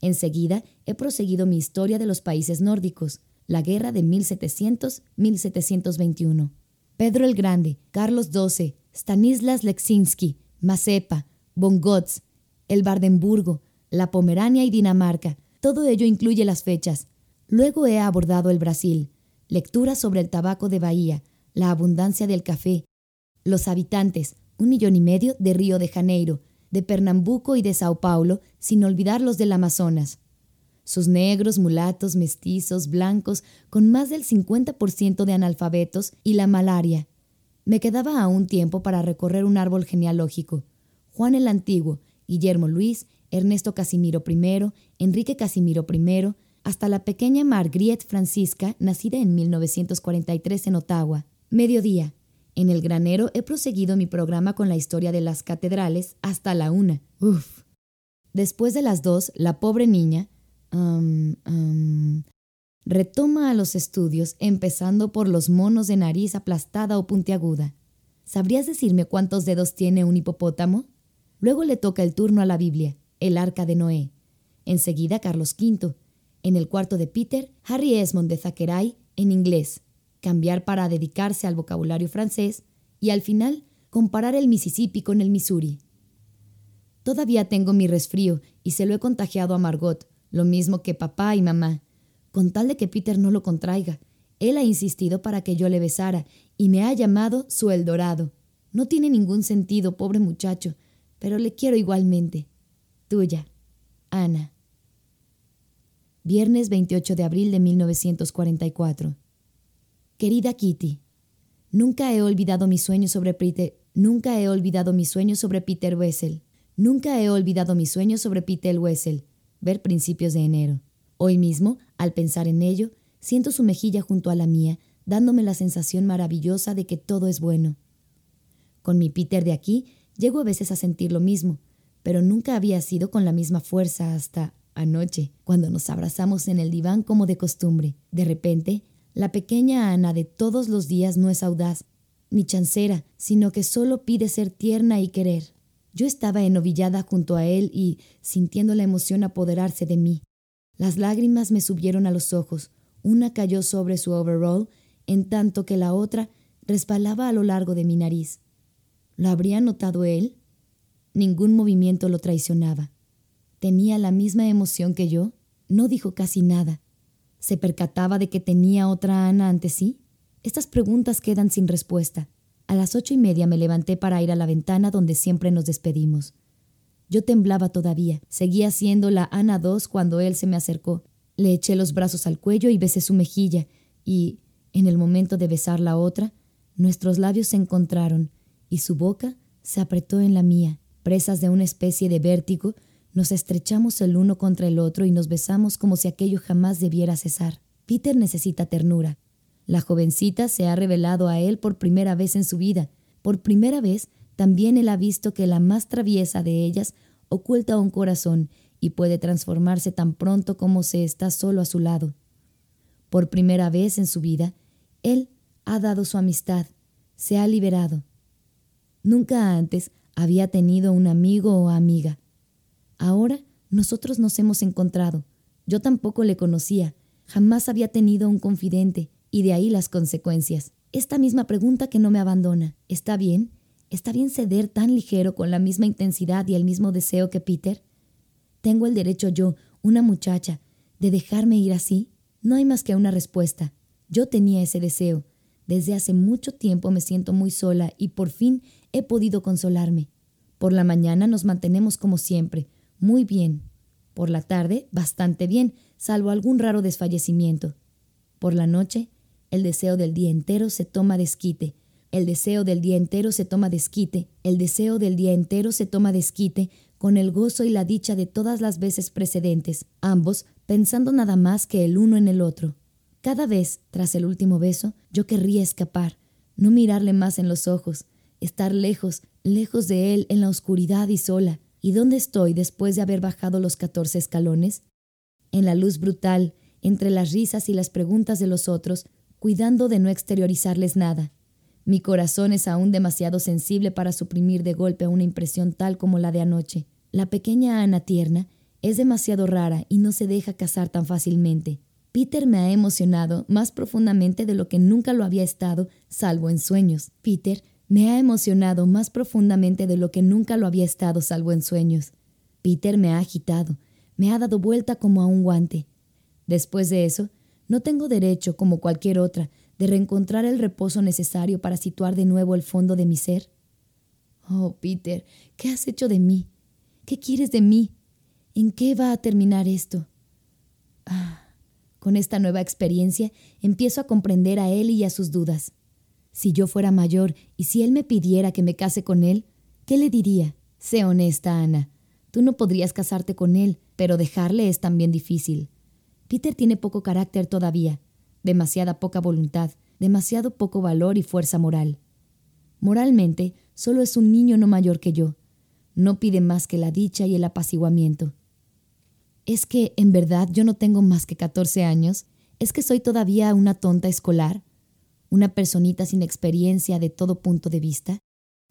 Enseguida he proseguido mi historia de los países nórdicos, la guerra de 1700-1721. Pedro el Grande, Carlos XII, Stanislas Leczinski, Mazepa, von Gotz, el Bardenburgo, la Pomerania y Dinamarca. Todo ello incluye las fechas. Luego he abordado el Brasil, lectura sobre el tabaco de Bahía, la abundancia del café, los habitantes, un millón y medio de Río de Janeiro, de Pernambuco y de Sao Paulo, sin olvidar los del Amazonas. Sus negros, mulatos, mestizos, blancos, con más del 50% de analfabetos y la malaria. Me quedaba aún tiempo para recorrer un árbol genealógico. Juan el Antiguo, Guillermo Luis, Ernesto Casimiro I, Enrique Casimiro I, hasta la pequeña Margriet Francisca, nacida en 1943 en Ottawa. Mediodía. En el granero he proseguido mi programa con la historia de las catedrales hasta la una. Uf. Después de las dos, la pobre niña. retoma a los estudios, empezando por los monos de nariz aplastada o puntiaguda. ¿Sabrías decirme cuántos dedos tiene un hipopótamo? Luego le toca el turno a la Biblia, el arca de Noé. Enseguida Carlos V. En el cuarto de Peter, Harry Esmond de Thackeray, en inglés. Cambiar para dedicarse al vocabulario francés. Y al final, comparar el Mississippi con el Missouri. Todavía tengo mi resfrío y se lo he contagiado a Margot, lo mismo que papá y mamá. Con tal de que Peter no lo contraiga, él ha insistido para que yo le besara y me ha llamado su Eldorado. No tiene ningún sentido, pobre muchacho, pero le quiero igualmente. Tuya, Ana. Viernes 28 de abril de 1944. Querida Kitty, nunca he olvidado mi sueño sobre Peter, nunca he olvidado mi sueño sobre Peter Wessel. Nunca he olvidado mi sueño sobre Peter Wessel. Ver principios de enero. Hoy mismo, al pensar en ello, siento su mejilla junto a la mía, dándome la sensación maravillosa de que todo es bueno. Con mi Peter de aquí, llego a veces a sentir lo mismo, pero nunca había sido con la misma fuerza hasta anoche, cuando nos abrazamos en el diván como de costumbre. De repente, la pequeña Ana de todos los días no es audaz, ni chancera, sino que solo pide ser tierna y querer. Yo estaba enovillada junto a él y sintiendo la emoción apoderarse de mí. Las lágrimas me subieron a los ojos. Una cayó sobre su overall, en tanto que la otra resbalaba a lo largo de mi nariz. ¿Lo habría notado él? Ningún movimiento lo traicionaba. ¿Tenía la misma emoción que yo? No dijo casi nada. ¿Se percataba de que tenía otra Ana ante sí? Estas preguntas quedan sin respuesta. A las ocho y media me levanté para ir a la ventana donde siempre nos despedimos. Yo temblaba todavía. Seguía siendo la Ana dos cuando él se me acercó. Le eché los brazos al cuello y besé su mejilla, y, en el momento de besar la otra, nuestros labios se encontraron, y su boca se apretó en la mía. Presas de una especie de vértigo, nos estrechamos el uno contra el otro y nos besamos como si aquello jamás debiera cesar. Peter necesita ternura. La jovencita se ha revelado a él por primera vez en su vida. Por primera vez también él ha visto que la más traviesa de ellas oculta un corazón y puede transformarse tan pronto como se está solo a su lado. Por primera vez en su vida, él ha dado su amistad, se ha liberado. Nunca antes había tenido un amigo o amiga. Ahora nosotros nos hemos encontrado. Yo tampoco le conocía, jamás había tenido un confidente, y de ahí las consecuencias. Esta misma pregunta que no me abandona. ¿Está bien? ¿Está bien ceder tan ligero con la misma intensidad y el mismo deseo que Peter? ¿Tengo el derecho yo, una muchacha, de dejarme ir así? No hay más que una respuesta. Yo tenía ese deseo. Desde hace mucho tiempo me siento muy sola y por fin he podido consolarme. Por la mañana nos mantenemos como siempre, muy bien. Por la tarde, bastante bien, salvo algún raro desfallecimiento. Por la noche, el deseo del día entero se toma desquite, el deseo del día entero se toma desquite, el deseo del día entero se toma desquite con el gozo y la dicha de todas las veces precedentes, ambos pensando nada más que el uno en el otro. Cada vez, tras el último beso, yo querría escapar, no mirarle más en los ojos, estar lejos, lejos de él en la oscuridad y sola. ¿Y dónde estoy después de haber bajado los catorce escalones? En la luz brutal, entre las risas y las preguntas de los otros, cuidando de no exteriorizarles nada. Mi corazón es aún demasiado sensible para suprimir de golpe una impresión tal como la de anoche. La pequeña Ana tierna es demasiado rara y no se deja casar tan fácilmente. Peter me ha emocionado más profundamente de lo que nunca lo había estado, salvo en sueños. Peter me ha emocionado más profundamente de lo que nunca lo había estado, salvo en sueños. Peter me ha agitado, me ha dado vuelta como a un guante. Después de eso, no tengo derecho, como cualquier otra, de reencontrar el reposo necesario para situar de nuevo el fondo de mi ser? Oh, Peter, ¿qué has hecho de mí? ¿Qué quieres de mí? ¿En qué va a terminar esto? Ah, con esta nueva experiencia empiezo a comprender a él y a sus dudas. Si yo fuera mayor y si él me pidiera que me case con él, ¿qué le diría? Sé honesta, Ana. Tú no podrías casarte con él, pero dejarle es también difícil. Peter tiene poco carácter todavía, demasiada poca voluntad, demasiado poco valor y fuerza moral. Moralmente, solo es un niño no mayor que yo. No pide más que la dicha y el apaciguamiento. ¿Es que, en verdad, yo no tengo más que 14 años? ¿Es que soy todavía una tonta escolar? ¿Una personita sin experiencia de todo punto de vista?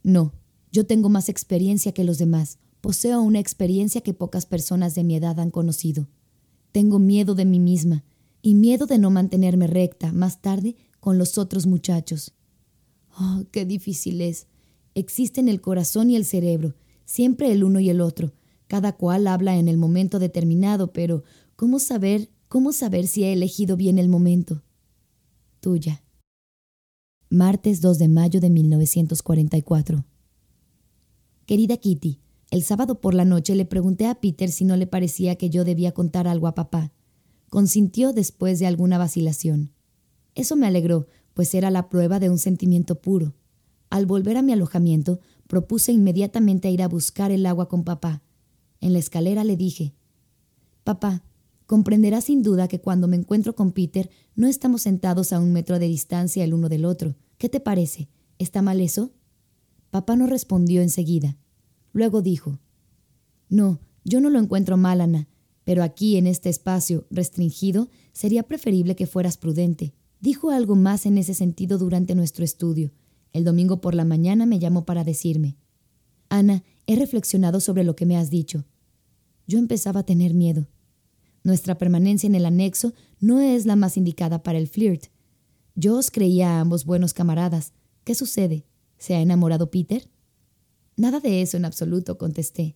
No, yo tengo más experiencia que los demás. Poseo una experiencia que pocas personas de mi edad han conocido. Tengo miedo de mí misma y miedo de no mantenerme recta más tarde con los otros muchachos. Oh, qué difícil es. Existen el corazón y el cerebro, siempre el uno y el otro. Cada cual habla en el momento determinado, pero ¿cómo saber, cómo saber si he elegido bien el momento? Tuya. Martes 2 de mayo de 1944. Querida Kitty, el sábado por la noche le pregunté a Peter si no le parecía que yo debía contar algo a papá. Consintió después de alguna vacilación. Eso me alegró, pues era la prueba de un sentimiento puro. Al volver a mi alojamiento, propuse inmediatamente ir a buscar el agua con papá. En la escalera le dije, Papá, comprenderá sin duda que cuando me encuentro con Peter no estamos sentados a un metro de distancia el uno del otro. ¿Qué te parece? ¿Está mal eso? Papá no respondió enseguida. Luego dijo, No, yo no lo encuentro mal, Ana, pero aquí, en este espacio restringido, sería preferible que fueras prudente. Dijo algo más en ese sentido durante nuestro estudio. El domingo por la mañana me llamó para decirme, Ana, he reflexionado sobre lo que me has dicho. Yo empezaba a tener miedo. Nuestra permanencia en el anexo no es la más indicada para el flirt. Yo os creía a ambos buenos camaradas. ¿Qué sucede? ¿Se ha enamorado Peter? Nada de eso en absoluto, contesté.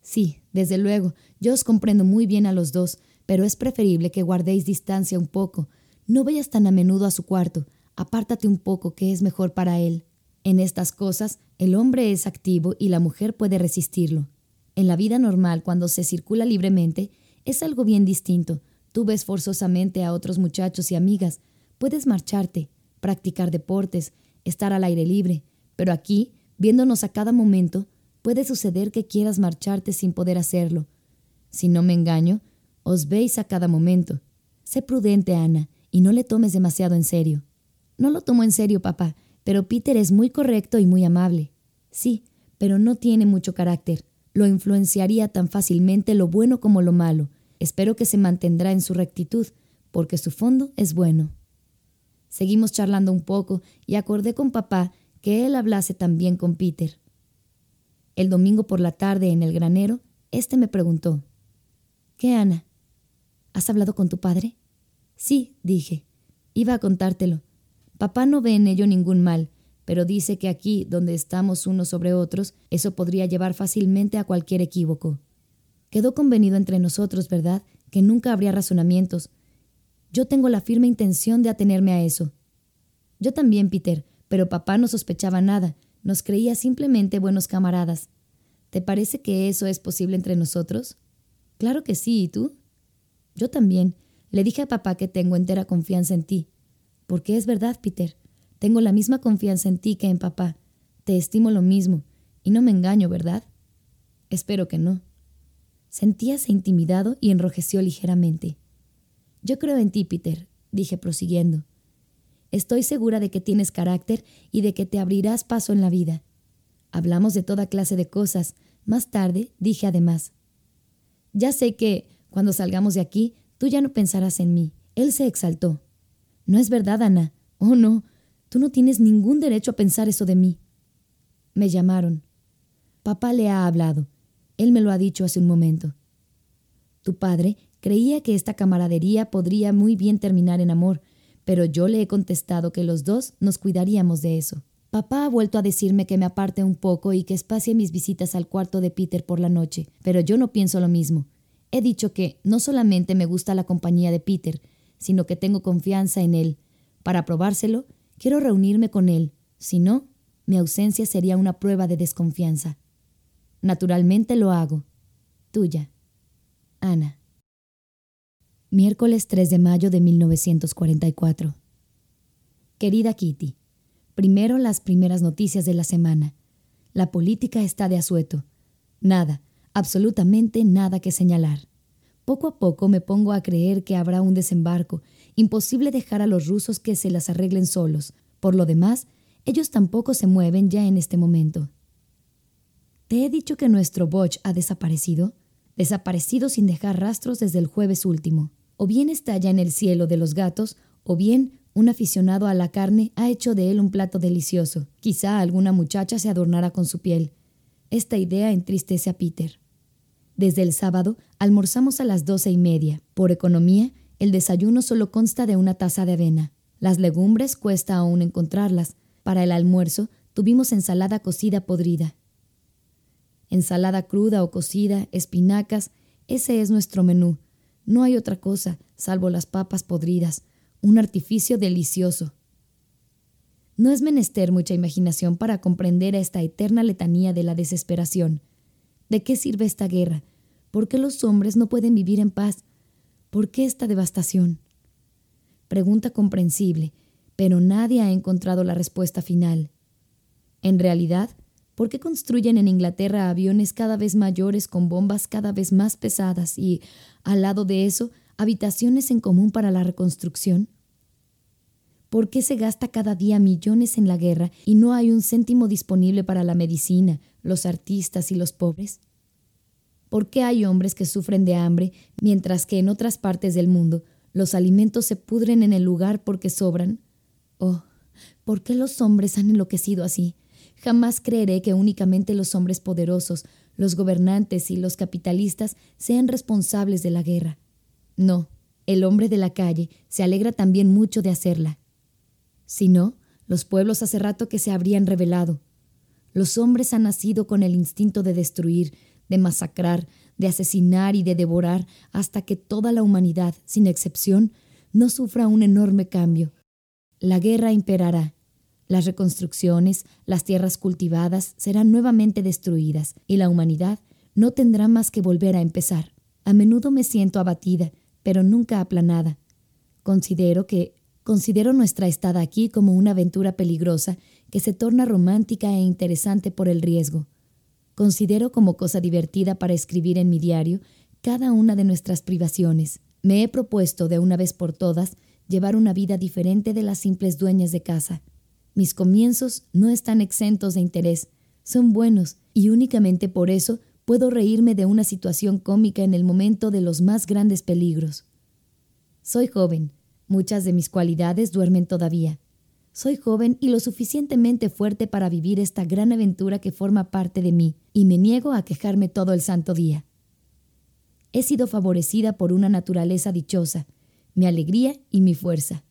Sí, desde luego, yo os comprendo muy bien a los dos, pero es preferible que guardéis distancia un poco. No vayas tan a menudo a su cuarto. Apártate un poco, que es mejor para él. En estas cosas, el hombre es activo y la mujer puede resistirlo. En la vida normal, cuando se circula libremente, es algo bien distinto. Tú ves forzosamente a otros muchachos y amigas. Puedes marcharte, practicar deportes, estar al aire libre, pero aquí, viéndonos a cada momento, puede suceder que quieras marcharte sin poder hacerlo. Si no me engaño, os veis a cada momento. Sé prudente, Ana, y no le tomes demasiado en serio. No lo tomo en serio, papá, pero Peter es muy correcto y muy amable. Sí, pero no tiene mucho carácter. Lo influenciaría tan fácilmente lo bueno como lo malo. Espero que se mantendrá en su rectitud, porque su fondo es bueno. Seguimos charlando un poco y acordé con papá que él hablase también con Peter. El domingo por la tarde en el granero, éste me preguntó, ¿Qué, Ana? ¿Has hablado con tu padre? Sí, dije. Iba a contártelo. Papá no ve en ello ningún mal, pero dice que aquí, donde estamos unos sobre otros, eso podría llevar fácilmente a cualquier equívoco. Quedó convenido entre nosotros, ¿verdad?, que nunca habría razonamientos, yo tengo la firme intención de atenerme a eso. Yo también, Peter, pero papá no sospechaba nada, nos creía simplemente buenos camaradas. ¿Te parece que eso es posible entre nosotros? Claro que sí, ¿y tú? Yo también. Le dije a papá que tengo entera confianza en ti. Porque es verdad, Peter. Tengo la misma confianza en ti que en papá. Te estimo lo mismo. Y no me engaño, ¿verdad? Espero que no. Sentíase intimidado y enrojeció ligeramente. Yo creo en ti, Peter, dije prosiguiendo. Estoy segura de que tienes carácter y de que te abrirás paso en la vida. Hablamos de toda clase de cosas. Más tarde dije además, ya sé que, cuando salgamos de aquí, tú ya no pensarás en mí. Él se exaltó. No es verdad, Ana. Oh, no. Tú no tienes ningún derecho a pensar eso de mí. Me llamaron. Papá le ha hablado. Él me lo ha dicho hace un momento. Tu padre Creía que esta camaradería podría muy bien terminar en amor, pero yo le he contestado que los dos nos cuidaríamos de eso. Papá ha vuelto a decirme que me aparte un poco y que espacie mis visitas al cuarto de Peter por la noche, pero yo no pienso lo mismo. He dicho que no solamente me gusta la compañía de Peter, sino que tengo confianza en él. Para probárselo, quiero reunirme con él. Si no, mi ausencia sería una prueba de desconfianza. Naturalmente lo hago. Tuya. Ana. Miércoles 3 de mayo de 1944. Querida Kitty, primero las primeras noticias de la semana. La política está de asueto. Nada, absolutamente nada que señalar. Poco a poco me pongo a creer que habrá un desembarco. Imposible dejar a los rusos que se las arreglen solos. Por lo demás, ellos tampoco se mueven ya en este momento. ¿Te he dicho que nuestro Boch ha desaparecido? Desaparecido sin dejar rastros desde el jueves último. o bien estalla en el cielo de los gatos, o bien un aficionado a la carne ha hecho de él un plato delicioso. Quizá alguna muchacha se adornara con su piel. Esta idea entristece a Peter. Desde el sábado almorzamos a las doce y media. Por economía, el desayuno solo consta de una taza de avena. Las legumbres cuesta aún encontrarlas. Para el almuerzo tuvimos ensalada cocida podrida. Ensalada cruda o cocida, espinacas, ese es nuestro menú. No hay otra cosa, salvo las papas podridas, un artificio delicioso. No es menester mucha imaginación para comprender esta eterna letanía de la desesperación. ¿De qué sirve esta guerra? ¿Por qué los hombres no pueden vivir en paz? ¿Por qué esta devastación? Pregunta comprensible, pero nadie ha encontrado la respuesta final. En realidad, ¿por qué construyen en Inglaterra aviones cada vez mayores con bombas cada vez más pesadas y, al lado de eso, habitaciones en común para la reconstrucción? ¿Por qué se gasta cada día millones en la guerra y no hay un céntimo disponible para la medicina, los artistas y los pobres? ¿Por qué hay hombres que sufren de hambre mientras que en otras partes del mundo los alimentos se pudren en el lugar porque sobran? Oh, ¿por qué los hombres han enloquecido así? Jamás creeré que únicamente los hombres poderosos, los gobernantes y los capitalistas sean responsables de la guerra. No, el hombre de la calle se alegra también mucho de hacerla. Si no, los pueblos hace rato que se habrían revelado. Los hombres han nacido con el instinto de destruir, de masacrar, de asesinar y de devorar hasta que toda la humanidad, sin excepción, no sufra un enorme cambio. La guerra imperará. Las reconstrucciones, las tierras cultivadas serán nuevamente destruidas y la humanidad no tendrá más que volver a empezar. A menudo me siento abatida, pero nunca aplanada. Considero que Considero nuestra estada aquí como una aventura peligrosa que se torna romántica e interesante por el riesgo. Considero como cosa divertida para escribir en mi diario cada una de nuestras privaciones. Me he propuesto de una vez por todas llevar una vida diferente de las simples dueñas de casa. Mis comienzos no están exentos de interés, son buenos y únicamente por eso puedo reírme de una situación cómica en el momento de los más grandes peligros. Soy joven, Muchas de mis cualidades duermen todavía. Soy joven y lo suficientemente fuerte para vivir esta gran aventura que forma parte de mí, y me niego a quejarme todo el santo día. He sido favorecida por una naturaleza dichosa, mi alegría y mi fuerza.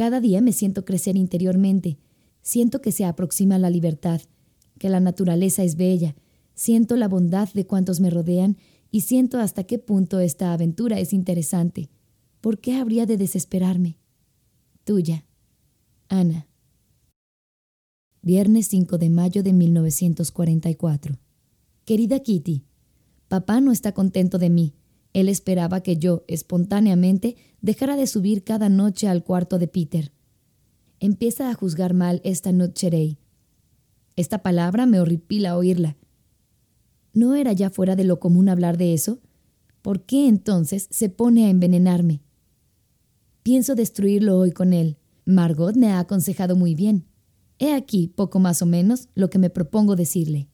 Cada día me siento crecer interiormente, siento que se aproxima la libertad, que la naturaleza es bella, siento la bondad de cuantos me rodean y siento hasta qué punto esta aventura es interesante. ¿Por qué habría de desesperarme? Tuya, Ana. Viernes 5 de mayo de 1944. Querida Kitty, papá no está contento de mí. Él esperaba que yo, espontáneamente, dejara de subir cada noche al cuarto de Peter. Empieza a juzgar mal esta nocherei. Esta palabra me horripila oírla. ¿No era ya fuera de lo común hablar de eso? ¿Por qué entonces se pone a envenenarme? Pienso destruirlo hoy con él. Margot me ha aconsejado muy bien. He aquí, poco más o menos, lo que me propongo decirle.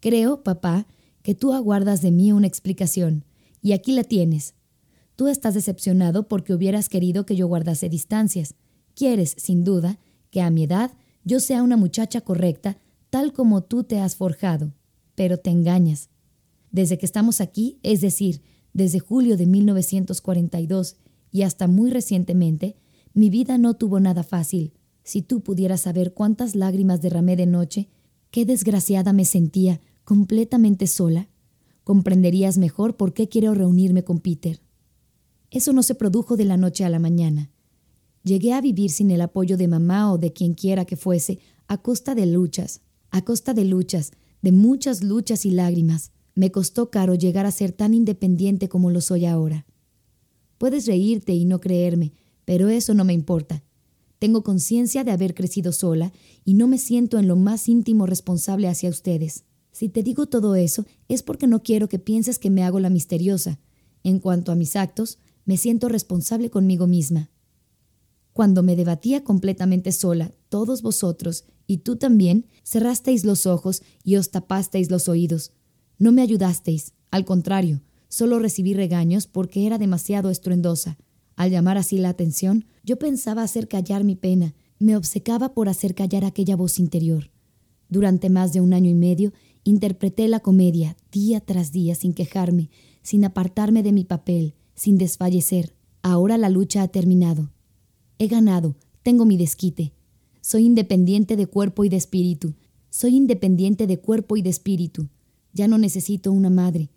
Creo, papá, que tú aguardas de mí una explicación, y aquí la tienes. Tú estás decepcionado porque hubieras querido que yo guardase distancias. Quieres, sin duda, que a mi edad yo sea una muchacha correcta, tal como tú te has forjado. Pero te engañas. Desde que estamos aquí, es decir, desde julio de 1942, y hasta muy recientemente, mi vida no tuvo nada fácil. Si tú pudieras saber cuántas lágrimas derramé de noche, qué desgraciada me sentía, completamente sola, comprenderías mejor por qué quiero reunirme con Peter. Eso no se produjo de la noche a la mañana. Llegué a vivir sin el apoyo de mamá o de quien quiera que fuese, a costa de luchas, a costa de luchas, de muchas luchas y lágrimas. Me costó caro llegar a ser tan independiente como lo soy ahora. Puedes reírte y no creerme, pero eso no me importa. Tengo conciencia de haber crecido sola y no me siento en lo más íntimo responsable hacia ustedes. Si te digo todo eso es porque no quiero que pienses que me hago la misteriosa. En cuanto a mis actos, me siento responsable conmigo misma. Cuando me debatía completamente sola, todos vosotros, y tú también, cerrasteis los ojos y os tapasteis los oídos. No me ayudasteis, al contrario, Solo recibí regaños porque era demasiado estruendosa. Al llamar así la atención, yo pensaba hacer callar mi pena, me obcecaba por hacer callar aquella voz interior. Durante más de un año y medio interpreté la comedia día tras día sin quejarme, sin apartarme de mi papel, sin desfallecer. Ahora la lucha ha terminado. He ganado, tengo mi desquite. Soy independiente de cuerpo y de espíritu. Soy independiente de cuerpo y de espíritu. Ya no necesito una madre.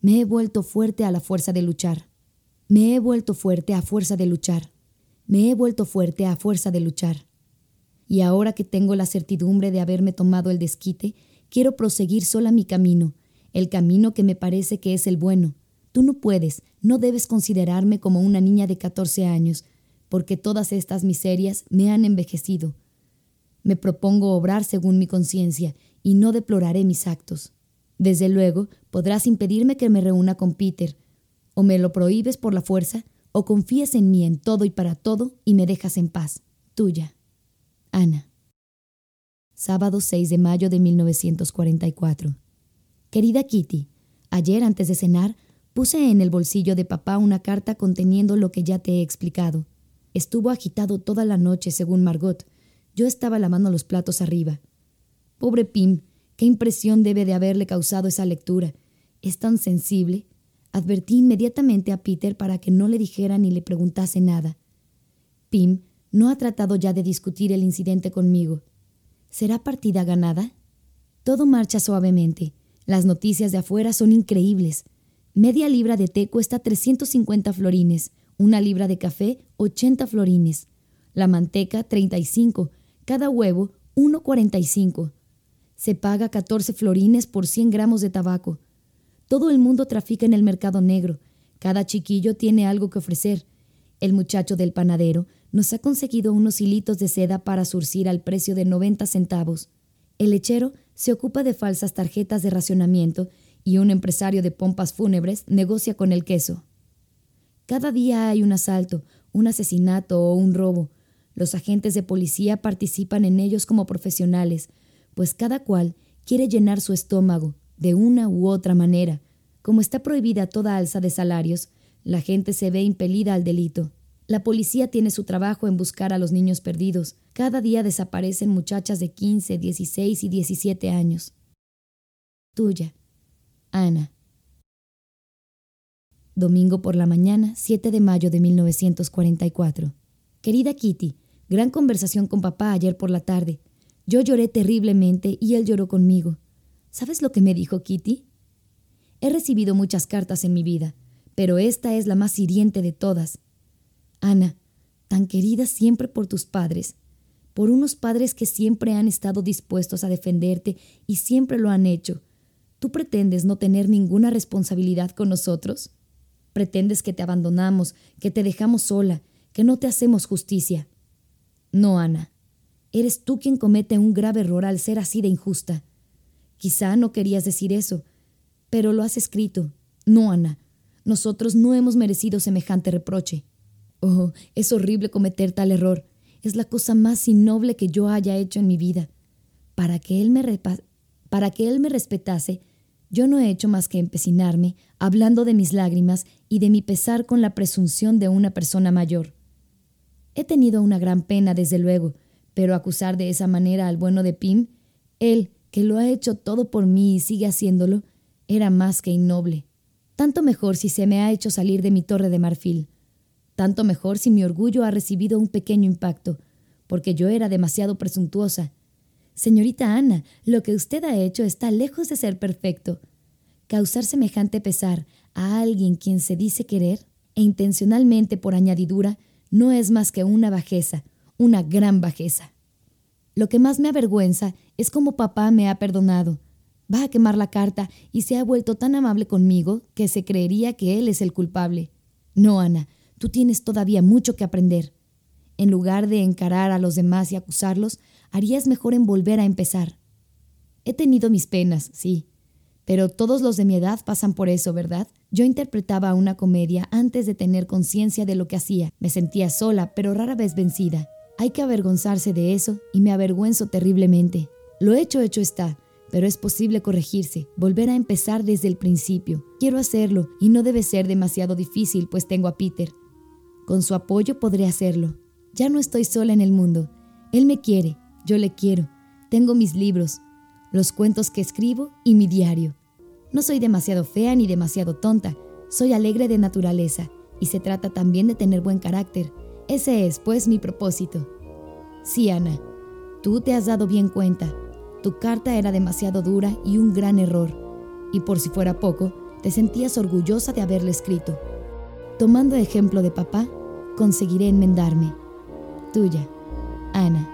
Me he vuelto fuerte a la fuerza de luchar. Me he vuelto fuerte a fuerza de luchar. Me he vuelto fuerte a fuerza de luchar. Y ahora que tengo la certidumbre de haberme tomado el desquite, quiero proseguir sola mi camino, el camino que me parece que es el bueno. Tú no puedes, no debes considerarme como una niña de 14 años, porque todas estas miserias me han envejecido. Me propongo obrar según mi conciencia y no deploraré mis actos. Desde luego, podrás impedirme que me reúna con Peter, o me lo prohíbes por la fuerza, o confías en mí en todo y para todo y me dejas en paz. Tuya. Ana. Sábado 6 de mayo de 1944. Querida Kitty, ayer antes de cenar puse en el bolsillo de papá una carta conteniendo lo que ya te he explicado. Estuvo agitado toda la noche, según Margot. Yo estaba lavando los platos arriba. Pobre Pim, qué impresión debe de haberle causado esa lectura. Es tan sensible. Advertí inmediatamente a Peter para que no le dijera ni le preguntase nada. Pim no ha tratado ya de discutir el incidente conmigo. ¿Será partida ganada? Todo marcha suavemente. Las noticias de afuera son increíbles. Media libra de té cuesta 350 florines, una libra de café 80 florines, la manteca 35, cada huevo 1,45. Se paga 14 florines por 100 gramos de tabaco. Todo el mundo trafica en el mercado negro. Cada chiquillo tiene algo que ofrecer. El muchacho del panadero nos ha conseguido unos hilitos de seda para surcir al precio de 90 centavos. El lechero se ocupa de falsas tarjetas de racionamiento y un empresario de pompas fúnebres negocia con el queso. Cada día hay un asalto, un asesinato o un robo. Los agentes de policía participan en ellos como profesionales, pues cada cual quiere llenar su estómago de una u otra manera. Como está prohibida toda alza de salarios, la gente se ve impelida al delito. La policía tiene su trabajo en buscar a los niños perdidos. Cada día desaparecen muchachas de 15, 16 y 17 años. Tuya, Ana. Domingo por la mañana, 7 de mayo de 1944. Querida Kitty, gran conversación con papá ayer por la tarde. Yo lloré terriblemente y él lloró conmigo. ¿Sabes lo que me dijo Kitty? He recibido muchas cartas en mi vida, pero esta es la más hiriente de todas. Ana, tan querida siempre por tus padres, por unos padres que siempre han estado dispuestos a defenderte y siempre lo han hecho. ¿Tú pretendes no tener ninguna responsabilidad con nosotros? ¿Pretendes que te abandonamos, que te dejamos sola, que no te hacemos justicia? No, Ana. Eres tú quien comete un grave error al ser así de injusta. Quizá no querías decir eso, pero lo has escrito. No, Ana. Nosotros no hemos merecido semejante reproche. Oh, es horrible cometer tal error. Es la cosa más innoble que yo haya hecho en mi vida. Para que él me, para que él me respetase, yo no he hecho más que empecinarme, hablando de mis lágrimas y de mi pesar con la presunción de una persona mayor. He tenido una gran pena, desde luego, pero acusar de esa manera al bueno de Pim, él, que lo ha hecho todo por mí y sigue haciéndolo, era más que innoble. Tanto mejor si se me ha hecho salir de mi torre de marfil. Tanto mejor si mi orgullo ha recibido un pequeño impacto, porque yo era demasiado presuntuosa. Señorita Ana, lo que usted ha hecho está lejos de ser perfecto. Causar semejante pesar a alguien quien se dice querer, e intencionalmente por añadidura, no es más que una bajeza, una gran bajeza. Lo que más me avergüenza es cómo papá me ha perdonado. Va a quemar la carta y se ha vuelto tan amable conmigo que se creería que él es el culpable. No, Ana, Tú tienes todavía mucho que aprender. En lugar de encarar a los demás y acusarlos, harías mejor en volver a empezar. He tenido mis penas, sí, pero todos los de mi edad pasan por eso, ¿verdad? Yo interpretaba una comedia antes de tener conciencia de lo que hacía. Me sentía sola, pero rara vez vencida. Hay que avergonzarse de eso y me avergüenzo terriblemente. Lo hecho hecho está, pero es posible corregirse, volver a empezar desde el principio. Quiero hacerlo y no debe ser demasiado difícil, pues tengo a Peter. Con su apoyo podré hacerlo. Ya no estoy sola en el mundo. Él me quiere, yo le quiero. Tengo mis libros, los cuentos que escribo y mi diario. No soy demasiado fea ni demasiado tonta, soy alegre de naturaleza y se trata también de tener buen carácter. Ese es, pues, mi propósito. Sí, Ana, tú te has dado bien cuenta. Tu carta era demasiado dura y un gran error, y por si fuera poco, te sentías orgullosa de haberle escrito. Tomando ejemplo de papá, conseguiré enmendarme. Tuya, Ana.